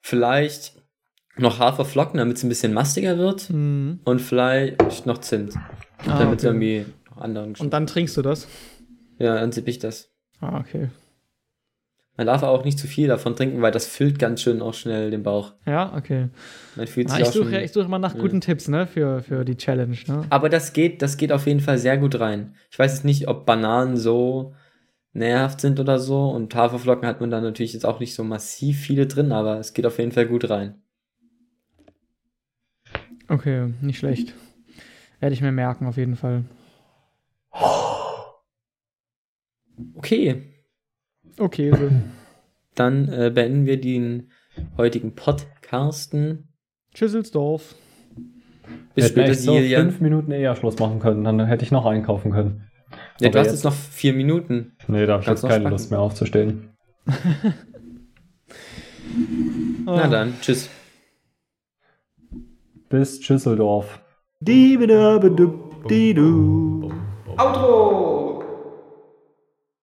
Vielleicht noch Haferflocken, damit es ein bisschen mastiger wird. Mhm. Und vielleicht noch Zimt. Ah, damit es okay. irgendwie noch anderen Geschmack. Und dann trinkst du das? Ja, dann sippe ich das. Ah, okay. Man darf auch nicht zu viel davon trinken, weil das füllt ganz schön auch schnell den Bauch. Ja, okay. Man fühlt Ah, sich ich auch schon. suche ich suche mal nach guten Tipps, ne, für, für die Challenge, ne? Aber das geht, das geht auf jeden Fall sehr gut rein. Ich weiß jetzt nicht, ob Bananen so nährhaft sind oder so. Und Haferflocken hat man da natürlich jetzt auch nicht so massiv viele drin, aber es geht auf jeden Fall gut rein. Okay, nicht schlecht. Werde ich mir merken, auf jeden Fall. Okay, Okay, so. dann äh, beenden wir den heutigen Podcasten. Tschüsselsdorf. Bis später, echt so fünf Minuten eher Schluss machen können, dann hätte ich noch einkaufen können. Ja, du hast jetzt noch vier Minuten. Nee, da habe ich jetzt keine spacken. Lust mehr aufzustehen. Oh. Na dann, tschüss. Bis Schüsseldorf. Outro!